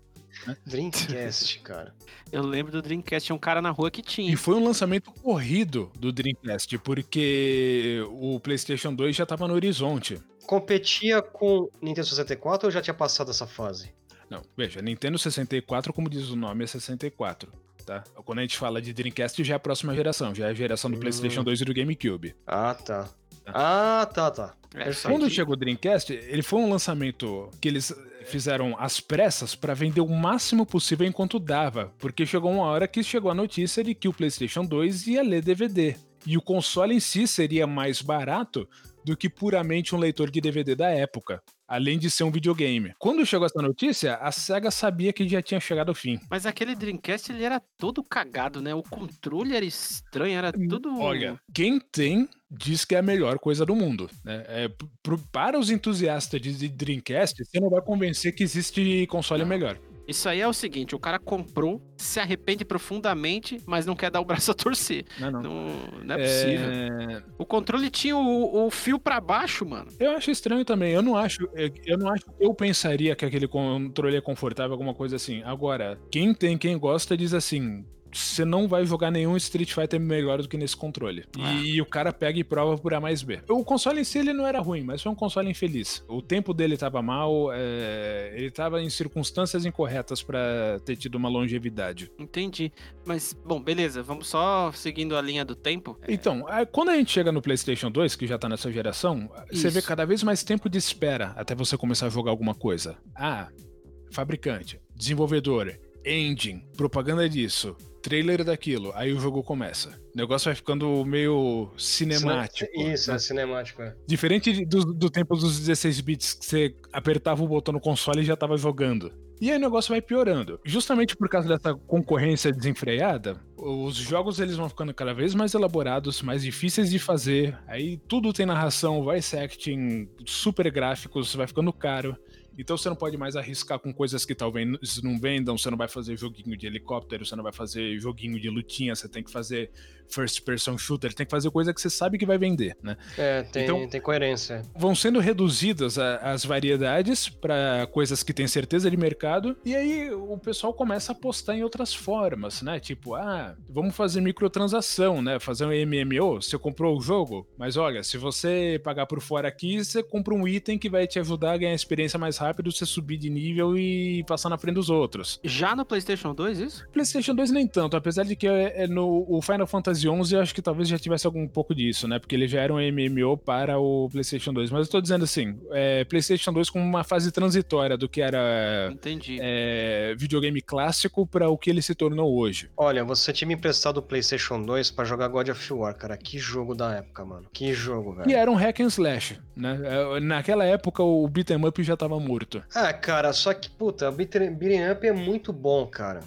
Dreamcast, cara. Eu lembro do Dreamcast, tinha um cara na rua que tinha. E foi um lançamento corrido do Dreamcast, porque o PlayStation 2 já tava no horizonte. Competia com Nintendo 64 ou já tinha passado essa fase? Não, veja, Nintendo 64, como diz o nome, é 64. Tá? Quando a gente fala de Dreamcast, já é a próxima geração, já é a geração do Hum. PlayStation 2 e do GameCube. Ah, tá. Ah, tá, tá. É, Quando que- chegou o Dreamcast, ele foi um lançamento que eles fizeram às pressas para vender o máximo possível enquanto dava, porque chegou uma hora que chegou a notícia de que o PlayStation 2 ia ler DVD. E o console em si seria mais barato do que puramente um leitor de DVD da época além de ser um videogame. Quando chegou essa notícia, a SEGA sabia que já tinha chegado ao fim. Mas aquele Dreamcast ele era todo cagado, né? O controle era estranho, era Hum, tudo. Olha, quem tem diz que é a melhor coisa do mundo. Né? É, pro- para os entusiastas de de Dreamcast, você não vai convencer que existe console melhor. Isso aí é o seguinte: o cara comprou, se arrepende profundamente, mas não quer dar o braço a torcer. Não, não. Não, não é possível. É, O controle tinha o, o fio pra baixo, mano. Eu acho estranho também. Eu não acho. Eu não acho. Eu pensaria que aquele controle é confortável, alguma coisa assim. Agora, quem tem, quem gosta, diz assim. Você não vai jogar nenhum Street Fighter melhor do que nesse controle. E, o cara pega e prova por A mais B. O console em si ele não era ruim, mas foi um console infeliz. O tempo dele tava mal, é, ele tava em circunstâncias incorretas pra ter tido uma longevidade. Entendi. Mas, bom, beleza. Vamos só seguindo a linha do tempo. Então, é, quando a gente chega no PlayStation 2, que já tá nessa geração, você vê Isso. cada vez mais tempo de espera até você começar a jogar alguma coisa. Ah, fabricante, desenvolvedor, engine, propaganda disso, trailer daquilo, aí o jogo começa. O negócio vai ficando meio cinemático. Isso, né? é cinemático. É. Diferente do, do tempo dos 16 bits que você apertava o botão no console e já tava jogando. E aí o negócio vai piorando. Justamente por causa dessa concorrência desenfreada, os jogos eles vão ficando cada vez mais elaborados, mais difíceis de fazer. Aí tudo tem narração, voice acting, super gráficos, vai ficando caro. Então você não pode mais arriscar com coisas que talvez não vendam, você não vai fazer joguinho de helicóptero, você não vai fazer joguinho de lutinha, você tem que fazer first person shooter, tem que fazer coisa que você sabe que vai vender, né? É, tem, Então- tem coerência. vão sendo reduzidas a- as variedades para coisas que têm certeza de mercado e aí o pessoal começa a apostar em outras formas, né? Tipo, ah, vamos fazer microtransação, né? Fazer um MMO, você comprou o jogo, mas olha, se você pagar por fora aqui, você compra um item que vai te ajudar a ganhar experiência mais rápido, você subir de nível e passar na frente dos outros. Já no PlayStation 2, isso? PlayStation 2 nem tanto, apesar de que é, é no o Final Fantasy XI eu acho que talvez já tivesse algum pouco disso, né? Porque ele já era um MMO para o PlayStation 2. Mas eu tô dizendo assim, é, PlayStation 2 como uma fase transitória do que era Entendi. é, videogame clássico para o que ele se tornou hoje. Olha, você tinha me emprestado o PlayStation 2 pra jogar God of War, cara. Que jogo da época, mano. Que jogo, velho. E era um hack and slash, né? É, Naquela época o beat'em up já tava morto. Ah, cara, só que, puta, beat'em up é muito bom, cara.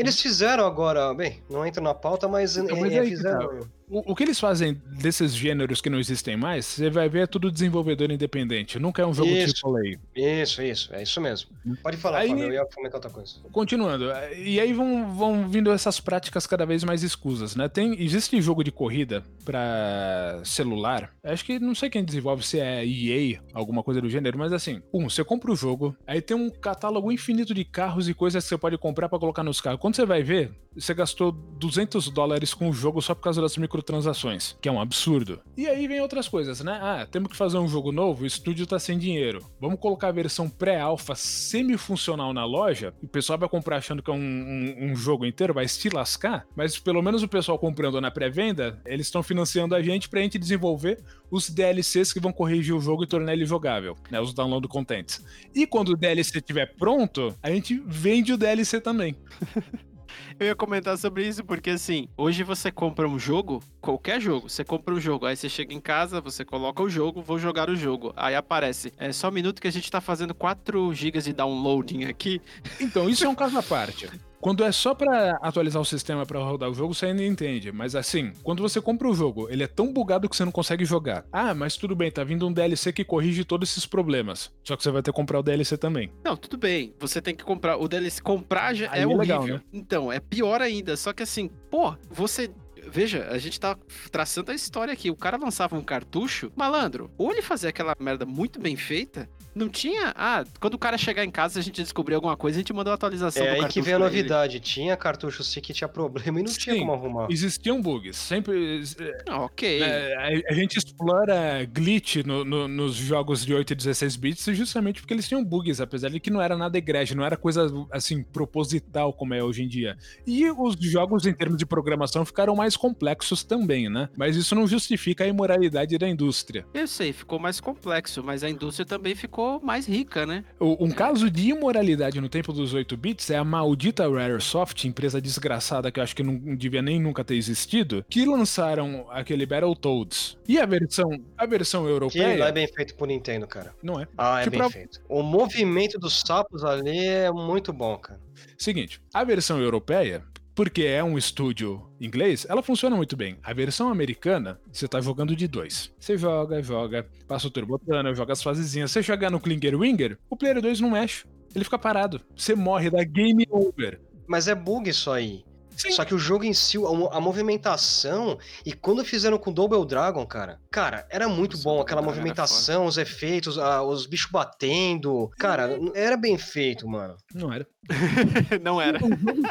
Eles fizeram agora, bem, não entra na pauta, mas, Então, é, mas é, que fizeram. O, o que eles fazem desses gêneros que não existem mais, você vai ver é tudo desenvolvedor independente. Nunca é um jogo Isso. AAA. Isso, isso, é isso mesmo. Pode falar, Aí- Fábio, eu ia comentar outra coisa. Continuando, e aí vão, vão vindo essas práticas cada vez mais escusas, né? Tem, existe jogo de corrida pra celular, acho que não sei quem desenvolve, se é EA, alguma coisa do gênero, mas assim, um, você compra o jogo, aí tem um catálogo infinito de carros e coisas que você pode comprar pra colocar nos carros. Quando você vai ver, você gastou 200 dólares com o jogo só por causa das microtransações, que é um absurdo. E aí vem outras coisas, né? Ah, temos que fazer um jogo novo, o estúdio tá sem dinheiro. Vamos colocar a versão pré-alfa semi-funcional na loja, o pessoal vai comprar achando que é um, um- um jogo inteiro, vai se lascar, mas pelo menos o pessoal comprando na pré-venda, eles estão financiando a gente pra gente desenvolver os DLCs que vão corrigir o jogo e tornar ele jogável, né? Os download contents. E quando o DLC estiver pronto, a gente vende o DLC também. Eu ia comentar sobre isso porque, assim, hoje você compra um jogo, qualquer jogo, você compra um jogo, aí você chega em casa, você coloca o jogo, vou jogar o jogo. Aí aparece, é só um minuto que a gente tá fazendo 4 GB de downloading aqui. Então, isso é um caso à parte. Quando é só pra atualizar o sistema pra rodar o jogo, você ainda entende. Mas assim, quando você compra o jogo, ele é tão bugado que você não consegue jogar. Ah, mas tudo bem, tá vindo um DLC que corrige todos esses problemas. Só que você vai ter que comprar o DLC também. Não, tudo bem, você tem que comprar. O DLC comprar já Aí é é horrível. legal, né? Então, é pior ainda. Só que assim, pô, você. Veja, a gente tá traçando a história aqui. O cara lançava um cartucho, malandro, ou ele fazia aquela merda muito bem feita, não tinha. Ah, quando o cara chegar em casa, a gente descobrir alguma coisa, a gente mandou a atualização É do aí que vem a pra ele. novidade. Tinha cartucho sim que tinha problema e não tinha Sim. como arrumar. Existiam bugs. Sempre. Ah, ok. é, a, a gente explora glitch no- no- nos jogos de 8 e 16 bits justamente porque eles tinham bugs, apesar de que não era nada egrégio, não era coisa assim proposital como é hoje em dia. E os jogos em termos de programação ficaram mais complexos também, né? Mas isso não justifica a imoralidade da indústria. Eu sei, ficou mais complexo, mas a indústria também ficou ficou mais rica, né? Um caso de imoralidade no tempo dos 8 bits é a maldita Raresoft, empresa desgraçada que eu acho que não devia nem nunca ter existido, que lançaram aquele Battletoads. E a versão, a versão Que não é europeia bem feito por Nintendo, cara. não é. Ah, é Que bem pra- feito. O movimento dos sapos ali é muito bom, cara. Seguinte, a versão europeia, porque é um estúdio inglês, ela funciona muito bem. A versão americana, você tá jogando de dois. Você joga, joga, passa o turbotano, joga as fasezinhas. Você jogar no Klinger Winger, o player 2 não mexe. Ele fica parado. Você morre da game over. Mas é bug isso aí. Sim. Só que o jogo em si, a mo- a movimentação, e quando fizeram com Double Dragon, cara, cara, era muito Nossa, bom. Aquela movimentação, os efeitos, a- os bichos batendo. Cara, era bem feito, mano. Não era. não era. Um jogo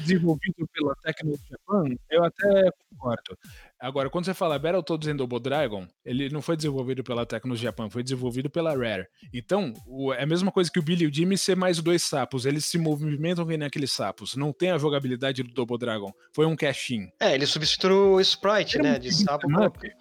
desenvolvido pela Tecno Japan, eu até concordo. Agora, quando você fala Battletoads and Double Dragon, ele não foi desenvolvido pela Tecno Japan, foi desenvolvido pela Rare. Então, o- é a mesma coisa que o Billy e o Jimmy ser mais dois sapos. Eles se movimentam que nem aqueles sapos. Não tem a jogabilidade do Double Dragon. Foi um cash-in. É, ele substituiu o Sprite, né? De sapo.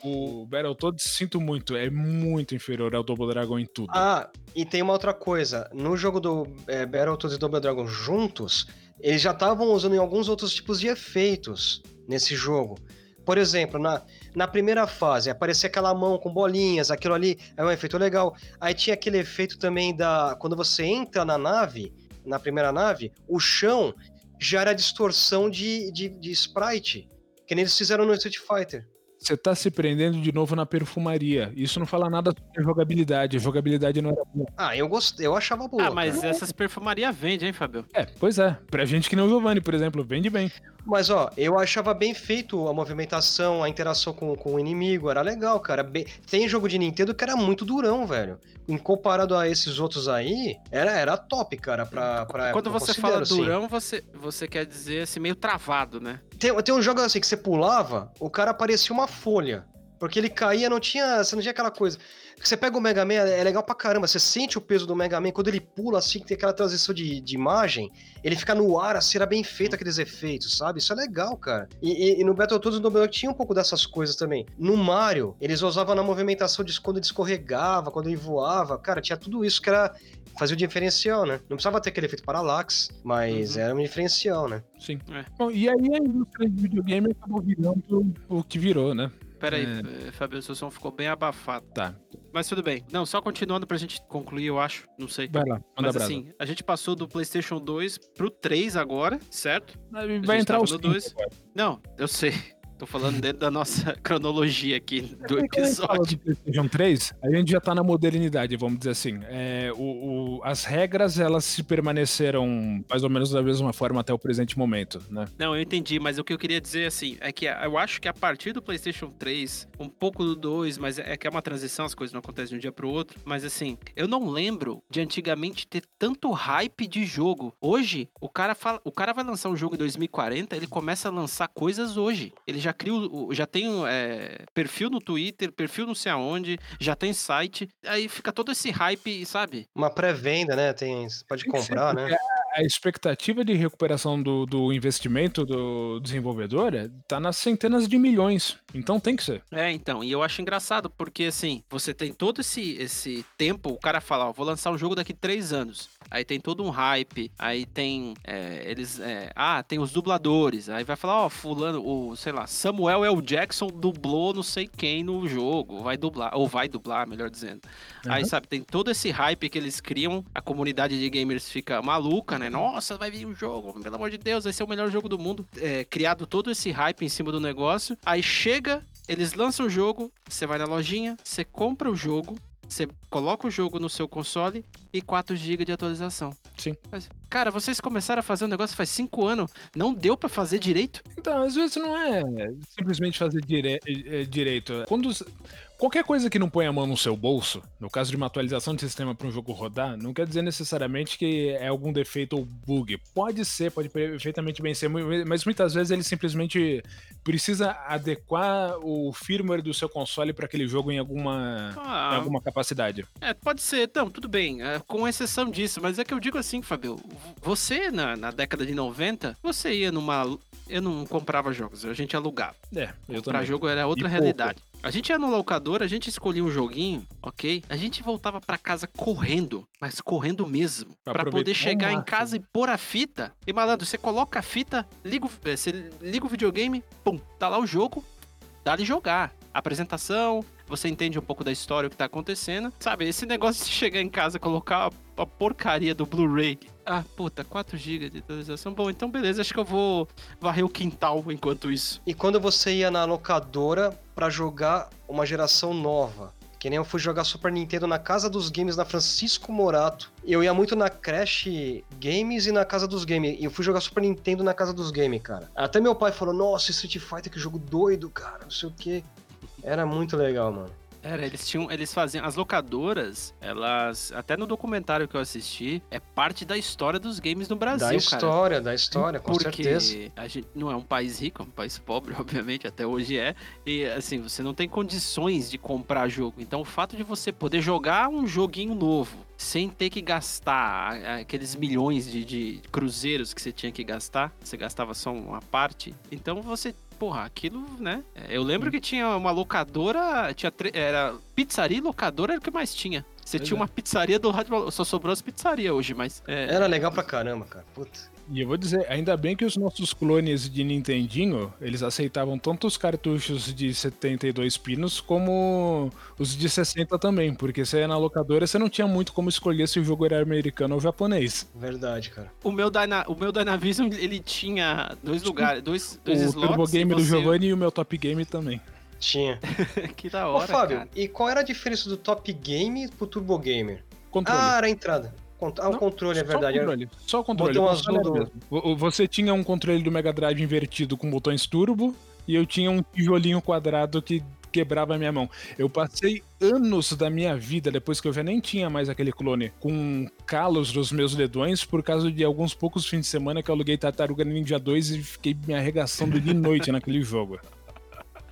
O Battletoads, sinto muito, é muito inferior ao Double Dragon em tudo. Ah, e tem uma outra coisa. No jogo do é, Battletoads e Double Dragon juntos, eles já estavam usando em alguns outros tipos de efeitos nesse jogo. Por exemplo, na, na primeira fase, aparecia aquela mão com bolinhas, aquilo ali é um efeito legal. Aí tinha aquele efeito também da. Quando você entra na nave, na primeira nave, o chão já era distorção de, de, de sprite. Que nem eles fizeram no Street Fighter. Você tá se prendendo de novo na perfumaria. Isso não fala nada sobre jogabilidade. A jogabilidade não era boa. Ah, eu gostei, eu achava boa. Ah, mas cara. essas perfumarias vendem, hein, Fabio? É, pois é. Pra gente que não é o Giovanni, por exemplo, vende bem. Mas ó, eu achava bem feito a movimentação, a interação com, com o inimigo, era legal, cara. Bem- Tem jogo de Nintendo que era muito durão, velho. Em comparado a esses outros aí, era, era top, cara, pra, pra Quando você fala assim. durão, você, você quer dizer assim, meio travado, né? Tem, tem um jogo assim que você pulava, o cara parecia uma folha. Porque ele caía, não tinha. Você não tinha aquela coisa. Você pega o Mega Man, é legal pra caramba. Você sente o peso do Mega Man. Quando ele pula assim, que tem aquela transição de, de imagem, ele fica no ar, assim, era bem feito aqueles efeitos, sabe? Isso é legal, cara. E, e- e no Battletoads e no Dragon tinha um pouco dessas coisas também. No Mario, eles usavam na movimentação de quando ele escorregava, quando ele voava. Cara, tinha tudo isso que era. Fazia o diferencial, né? Não precisava ter aquele efeito parallax, mas Uhum. era um diferencial, né? Sim. É. Bom, e aí a indústria de videogame acabou virando o que virou, né? Pera aí, É. Fabio, seu som ficou bem abafado. Tá. Mas tudo bem. Não, só continuando pra gente concluir, eu acho. Não sei. Vai lá, manda Mas brasa. assim, a gente passou do PlayStation 2 pro 3 agora, certo? Vai gente entrar os no cinco dois. agora. Não, eu sei. Tô falando dentro da nossa cronologia aqui do gente fala episódio. do PlayStation 3, a gente já tá na modernidade, vamos dizer assim. É, o- o- as regras, elas se permaneceram mais ou menos da mesma forma até o presente momento, né? Não, eu entendi, mas o que eu queria dizer assim é que eu acho que a partir do PlayStation 3, um pouco do 2, mas é que é uma transição, as coisas não acontecem de um dia pro outro. Mas assim, eu não lembro de antigamente ter tanto hype de jogo. Hoje, o cara fala, o cara vai lançar um jogo em 2040, ele começa a lançar coisas hoje. Ele já cria, o- o- já tem é, perfil no Twitter, perfil não sei aonde, já tem site. Aí fica todo esse hype, sabe? Uma pré-venda, né? Tem, você pode comprar, né? A expectativa de recuperação do, do investimento do desenvolvedor é- tá nas centenas de milhões. Então tem que ser. É, então, e eu acho engraçado, porque assim, você tem todo esse, esse tempo, o cara fala, ó, vou lançar um jogo daqui três anos. Aí tem todo um hype, aí tem. é, eles. é, ah, tem os dubladores. Aí vai falar, ó, fulano, o, sei lá, Samuel L. Jackson dublou não sei quem no jogo. Vai dublar, ou vai dublar, melhor dizendo. Aí, Uhum. sabe, tem todo esse hype que eles criam, a comunidade de gamers fica maluca, né? Nossa, vai vir um jogo, pelo amor de Deus, vai ser o melhor jogo do mundo. É, criado todo esse hype em cima do negócio. Aí chega, eles lançam o jogo, você vai na lojinha, você compra o jogo, você coloca o jogo no seu console e 4 GB de atualização. Sim. Mas, cara, vocês começaram a fazer um negócio faz 5 anos, não deu pra fazer direito? Então, às vezes não é simplesmente fazer dire- eh, direito. Quando qualquer coisa que não põe a mão no seu bolso, no caso de uma atualização de sistema para um jogo rodar, não quer dizer necessariamente que é algum defeito ou bug. Pode ser, pode perfeitamente bem ser, mas muitas vezes ele simplesmente precisa adequar o firmware do seu console para aquele jogo em alguma, Ah, em alguma capacidade. É, pode ser, então, tudo bem, é, com exceção disso, mas é que eu digo assim, Fabio, você na, na década de 90, você ia numa. Eu não comprava jogos, a gente alugava. É, eu Comprar também. jogo era outra E realidade. A gente ia no locador, a gente escolhia um joguinho, ok? A gente voltava pra casa correndo, mas correndo mesmo. Pra Pra poder chegar em casa e pôr a fita. E malandro, você coloca a fita, liga, o- eh, você liga o videogame, pum, tá lá o jogo, dá-lhe jogar. Apresentação, você entende um pouco da história, o que tá acontecendo. Sabe, esse negócio de chegar em casa e colocar a, a porcaria do Blu-ray. Ah, puta, 4 GB de atualização. Bom, então beleza, acho que eu vou varrer o quintal enquanto isso. E quando você ia na locadora pra jogar uma geração nova? Que nem eu fui jogar Super Nintendo na Casa dos Games na Francisco Morato. Eu ia muito na Crash Games e na Casa dos Games. E eu fui jogar Super Nintendo na Casa dos Games, cara. Até meu pai falou: Nossa, Street Fighter, que jogo doido, cara. Não sei o quê. Era muito legal, mano. Era, eles tinham, eles faziam, as locadoras, elas, até no documentário que eu assisti, é parte da história dos games no Brasil, da cara. história, da história, com Porque certeza. a gente não é um país rico, é um país pobre, obviamente, até hoje é. E assim, você não tem condições de comprar jogo. Então o fato de você poder jogar um joguinho novo sem ter que gastar aqueles milhões de, de cruzeiros que você tinha que gastar, você gastava só uma parte. Então você. Porra, aquilo, né? É, Eu lembro que tinha uma locadora, tinha era pizzaria e locadora era o que mais tinha. Você Pois tinha é. uma pizzaria do rádio, só sobrou as pizzarias hoje, mas é, Era legal pra caramba, cara. Puta. E eu vou dizer, ainda bem que os nossos clones de Nintendinho, eles aceitavam tanto os cartuchos de 72 pinos como os de 60 também, porque você ia na locadora, você não tinha muito como escolher se o jogo era americano ou japonês. Verdade, cara. O meu, Dyna, o meu Dynavision, ele tinha dois lugares, dois, dois o slots. Turbo Game do você- Giovanni e o meu Top Game também. Tinha. que da Ô, hora, Fábio, cara. e qual era a diferença do Top Game pro Turbo Gamer? Controle. Ah, era a entrada. Ah, o Não, controle, é Só verdade. o controle. Só o controle. Botão o console azul era do- Você tinha um controle do Mega Drive invertido com botões turbo e eu tinha um tijolinho quadrado que quebrava a minha mão. Eu passei anos da minha vida, depois que eu já nem tinha mais aquele clone, com calos nos meus dedões por causa de alguns poucos fins de semana que eu aluguei Tartaruga Ninja 2 e fiquei me arregaçando de noite naquele jogo.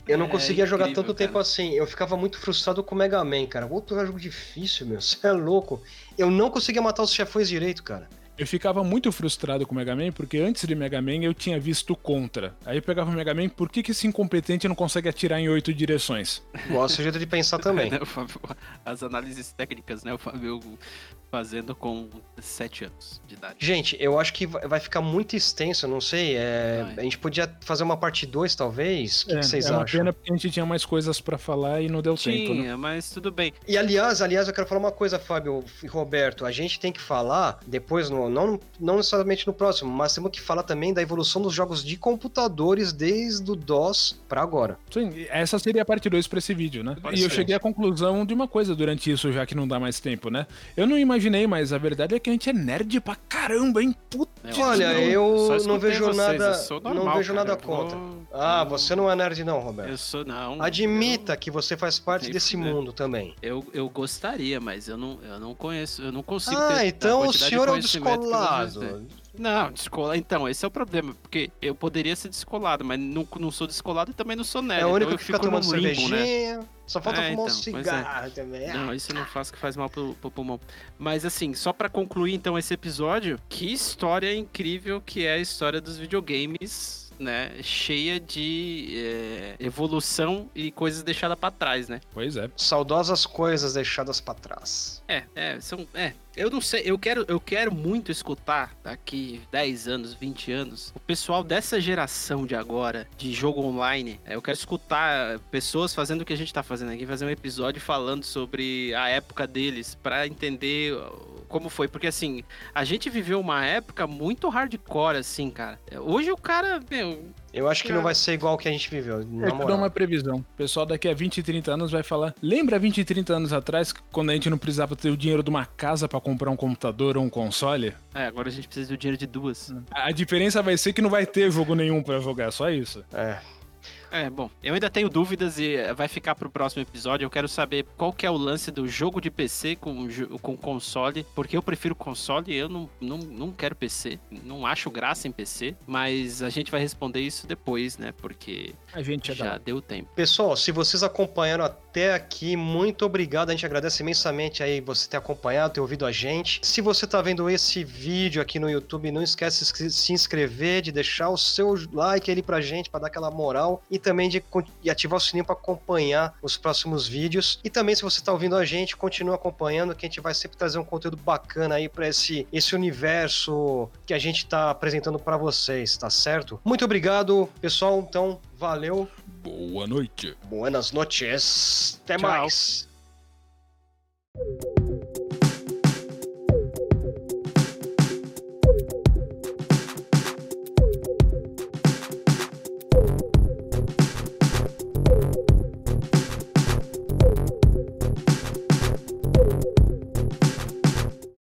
Eu não É conseguia jogar incrível, tanto cara. tempo assim. Eu ficava muito frustrado com o Mega Man, cara. Outro jogo difícil, meu. Você é louco. Eu não conseguia matar os chefões direito, cara. Eu ficava muito frustrado com o Mega Man, porque antes de Mega Man eu tinha visto Contra. Aí eu pegava o Mega Man, por que, que esse incompetente não consegue atirar em oito direções? Gosto jeito de pensar também. Né, As análises técnicas, né? O Fábio fazendo com 7 anos de idade. Gente, eu acho que vai ficar muito extenso, não sei. é, Vai. A gente podia fazer uma parte 2, talvez. O que, que vocês é uma acham? pena porque a gente tinha mais coisas pra falar e não deu tempo, né? Tinha, mas tudo bem. E aliás, aliás, eu quero falar uma coisa, Fábio e Roberto. A gente tem que falar depois, no, não, não necessariamente no próximo, mas temos que falar também da evolução dos jogos de computadores desde o DOS pra agora. Sim, essa seria a parte 2 pra esse vídeo, né? Pode e eu cheguei à conclusão de uma coisa durante isso, já que não dá mais tempo, né? Eu não imaginei, mas a verdade é que a gente é nerd pra caramba, hein? Puta É, Olha, só eu não vejo vocês, nada- eu sou não normal, vejo cara, nada eu vou- contra. Ah, eu- você não é nerd não, Roberto. Eu sou, não. Admita que você faz parte desse fuder. mundo também. Eu, eu gostaria, mas eu não, eu não conheço, eu não consigo ter Ah, a então o senhor é o descolado. Não, descolar. Então, esse é o problema. Porque eu poderia ser descolado, mas não, não sou descolado e também não sou nerd. É o único então que fica tomando no limbo, né? cervejinha. Só falta É, fumar um então, pois é. cigarro também. Não, isso não faço que faz mal pro, pro pulmão. Mas assim, só pra concluir então esse episódio, que história incrível que é a história dos videogames, né? Cheia de é, evolução e coisas deixadas pra trás, né? Pois é. Saudosas coisas deixadas pra trás. É, é, são. É. Eu não sei, eu quero, eu quero muito escutar daqui 10 anos, 20 anos, o pessoal dessa geração de agora, de jogo online. é, Eu quero escutar pessoas fazendo o que a gente tá fazendo aqui, fazer um episódio falando sobre a época deles, pra entender como foi. Porque assim, a gente viveu uma época muito hardcore, assim, cara. Hoje o cara, meu, Eu acho que não vai ser igual o que a gente viveu. É, Na dou moral. uma previsão. O pessoal daqui a 20, 30 anos vai falar. Lembra 20, 30 anos atrás, quando a gente não precisava ter o dinheiro de uma casa pra comprar um computador ou um console? é, agora a gente precisa do dinheiro de duas. A diferença vai ser que não vai ter jogo nenhum pra jogar, só isso. É. É, bom, eu ainda tenho dúvidas e vai ficar pro próximo episódio. Eu quero saber qual que é o lance do jogo de PC com, com console, porque eu prefiro console e eu não, não, não quero PC. Não acho graça em PC, mas a gente vai responder isso depois, né? Porque a gente já deu tempo. Pessoal, se vocês acompanharam até aqui, muito obrigado. A gente agradece imensamente aí você ter acompanhado, ter ouvido a gente. Se você tá vendo esse vídeo aqui no YouTube, não esquece de se inscrever, de deixar o seu like ali pra gente, para dar aquela moral e também de, de ativar o sininho para acompanhar os próximos vídeos. E também, se você está ouvindo a gente, continue acompanhando, que a gente vai sempre trazer um conteúdo bacana aí para esse, esse universo que a gente está apresentando para vocês, tá certo? Muito obrigado, pessoal. Então, valeu. Boa noite. Buenas noches. Até Tchau. mais.